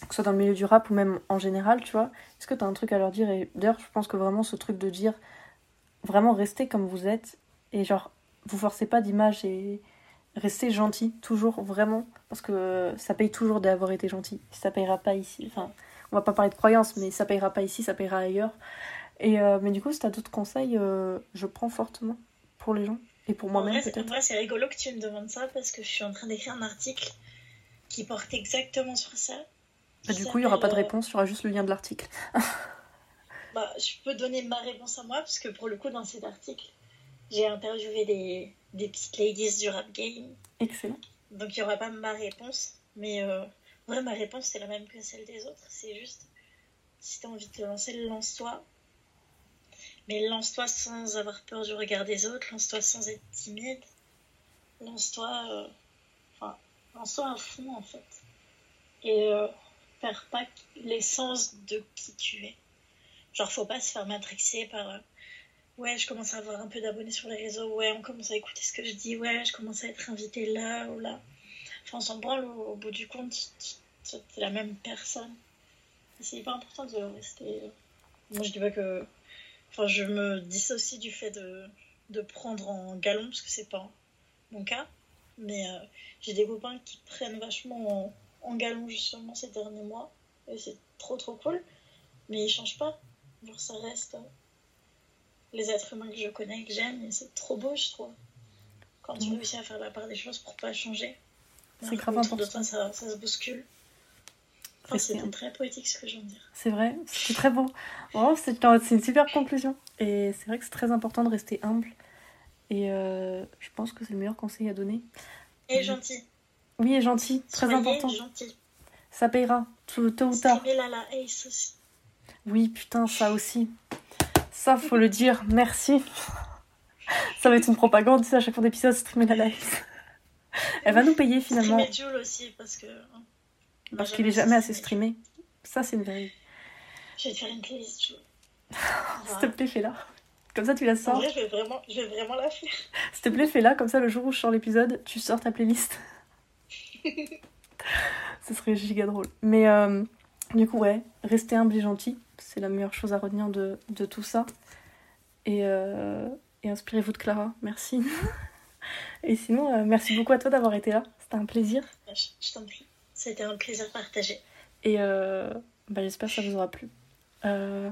que ce soit dans le milieu du rap ou même en général, tu vois, est-ce que t'as un truc à leur dire? Et d'ailleurs, je pense que vraiment ce truc de dire vraiment restez comme vous êtes et genre, vous forcez pas d'image et restez gentil, toujours, vraiment, parce que ça paye toujours d'avoir été gentil. Ça payera pas ici. Enfin, on va pas parler de croyance, mais ça payera pas ici, ça payera ailleurs. Et euh, mais du coup, si t'as d'autres conseils, euh, je prends fortement pour les gens et pour moi-même c'est- en peut-être. vrai, c'est rigolo que tu me demandes ça parce que je suis en train d'écrire un article qui porte exactement sur ça. Bah, du coup, il y aura pas de euh, réponse, il y aura juste le lien de l'article. Bah, je peux donner ma réponse à moi, parce que pour le coup, dans cet article, j'ai interviewé des, des petites ladies du rap game. Excellent. Donc, il n'y aura pas ma réponse. Mais euh, vrai, ma réponse, c'est la même que celle des autres. C'est juste, si tu as envie de te lancer, lance-toi. Mais lance-toi sans avoir peur du regard des autres. Lance-toi sans être timide. Lance-toi. euh, Enfin, lance-toi à fond, en fait. Et euh, perds pas l'essence de qui tu es. Genre, faut pas se faire matrixer par. euh, ouais, je commence à avoir un peu d'abonnés sur les réseaux. Ouais, on commence à écouter ce que je dis. Ouais, je commence à être invité là ou là. Enfin, on s'en branle au, au bout du compte. T'es la même personne. C'est hyper important de rester. euh, Moi, je dis pas que. Enfin, je me dissocie du fait de, de prendre en galon, parce que c'est pas mon cas. Mais euh, j'ai des copains qui prennent vachement en, en galon justement ces derniers mois. Et c'est trop trop cool. Mais ils changent pas. Genre, ça reste euh, les êtres humains que je connais, que j'aime, et c'est trop beau, je trouve. Quand tu Mhm. réussis à faire la part des choses pour pas changer. C'est grave de important. toi, ça, ça se bouscule. Enfin, c'était très poétique ce que je viens de dire. C'est vrai, c'est très beau. Vraiment, c'est c'est une super conclusion. Et c'est vrai que c'est très important de rester humble. Et euh, je pense que c'est le meilleur conseil à donner. Et gentil. Oui, et gentil, très Soyez important. gentil. Ça payera, tôt, tôt ou tard. Streamez la la Ace aussi. Oui, putain, ça aussi. Ça, faut le dire. Merci. Ça va être une propagande, sais, à chaque fin d'épisode, streamer la live. Elle va nous payer finalement. Streamez Jules aussi, parce que. hein, Parce qu'il est jamais assez streamé. Ça, c'est une vérité. Je vais te faire une playlist Jules. S'il te plaît, fais-la. Comme ça, tu la En sors. vrai, je vais vraiment, je vais vraiment la faire. S'il te plaît, fais-la. Comme ça, le jour où je sors l'épisode, tu sors ta playlist. Ce serait giga drôle. Mais euh, du coup, ouais, rester humble et gentil, c'est la meilleure chose à retenir de, de tout ça. Et, euh, et inspirez-vous de Clara. Merci. et sinon, euh, merci beaucoup à toi d'avoir été là. C'était un plaisir. Je, je t'en prie. C'était un plaisir partagé. Et euh, bah, j'espère que ça vous aura plu. Euh,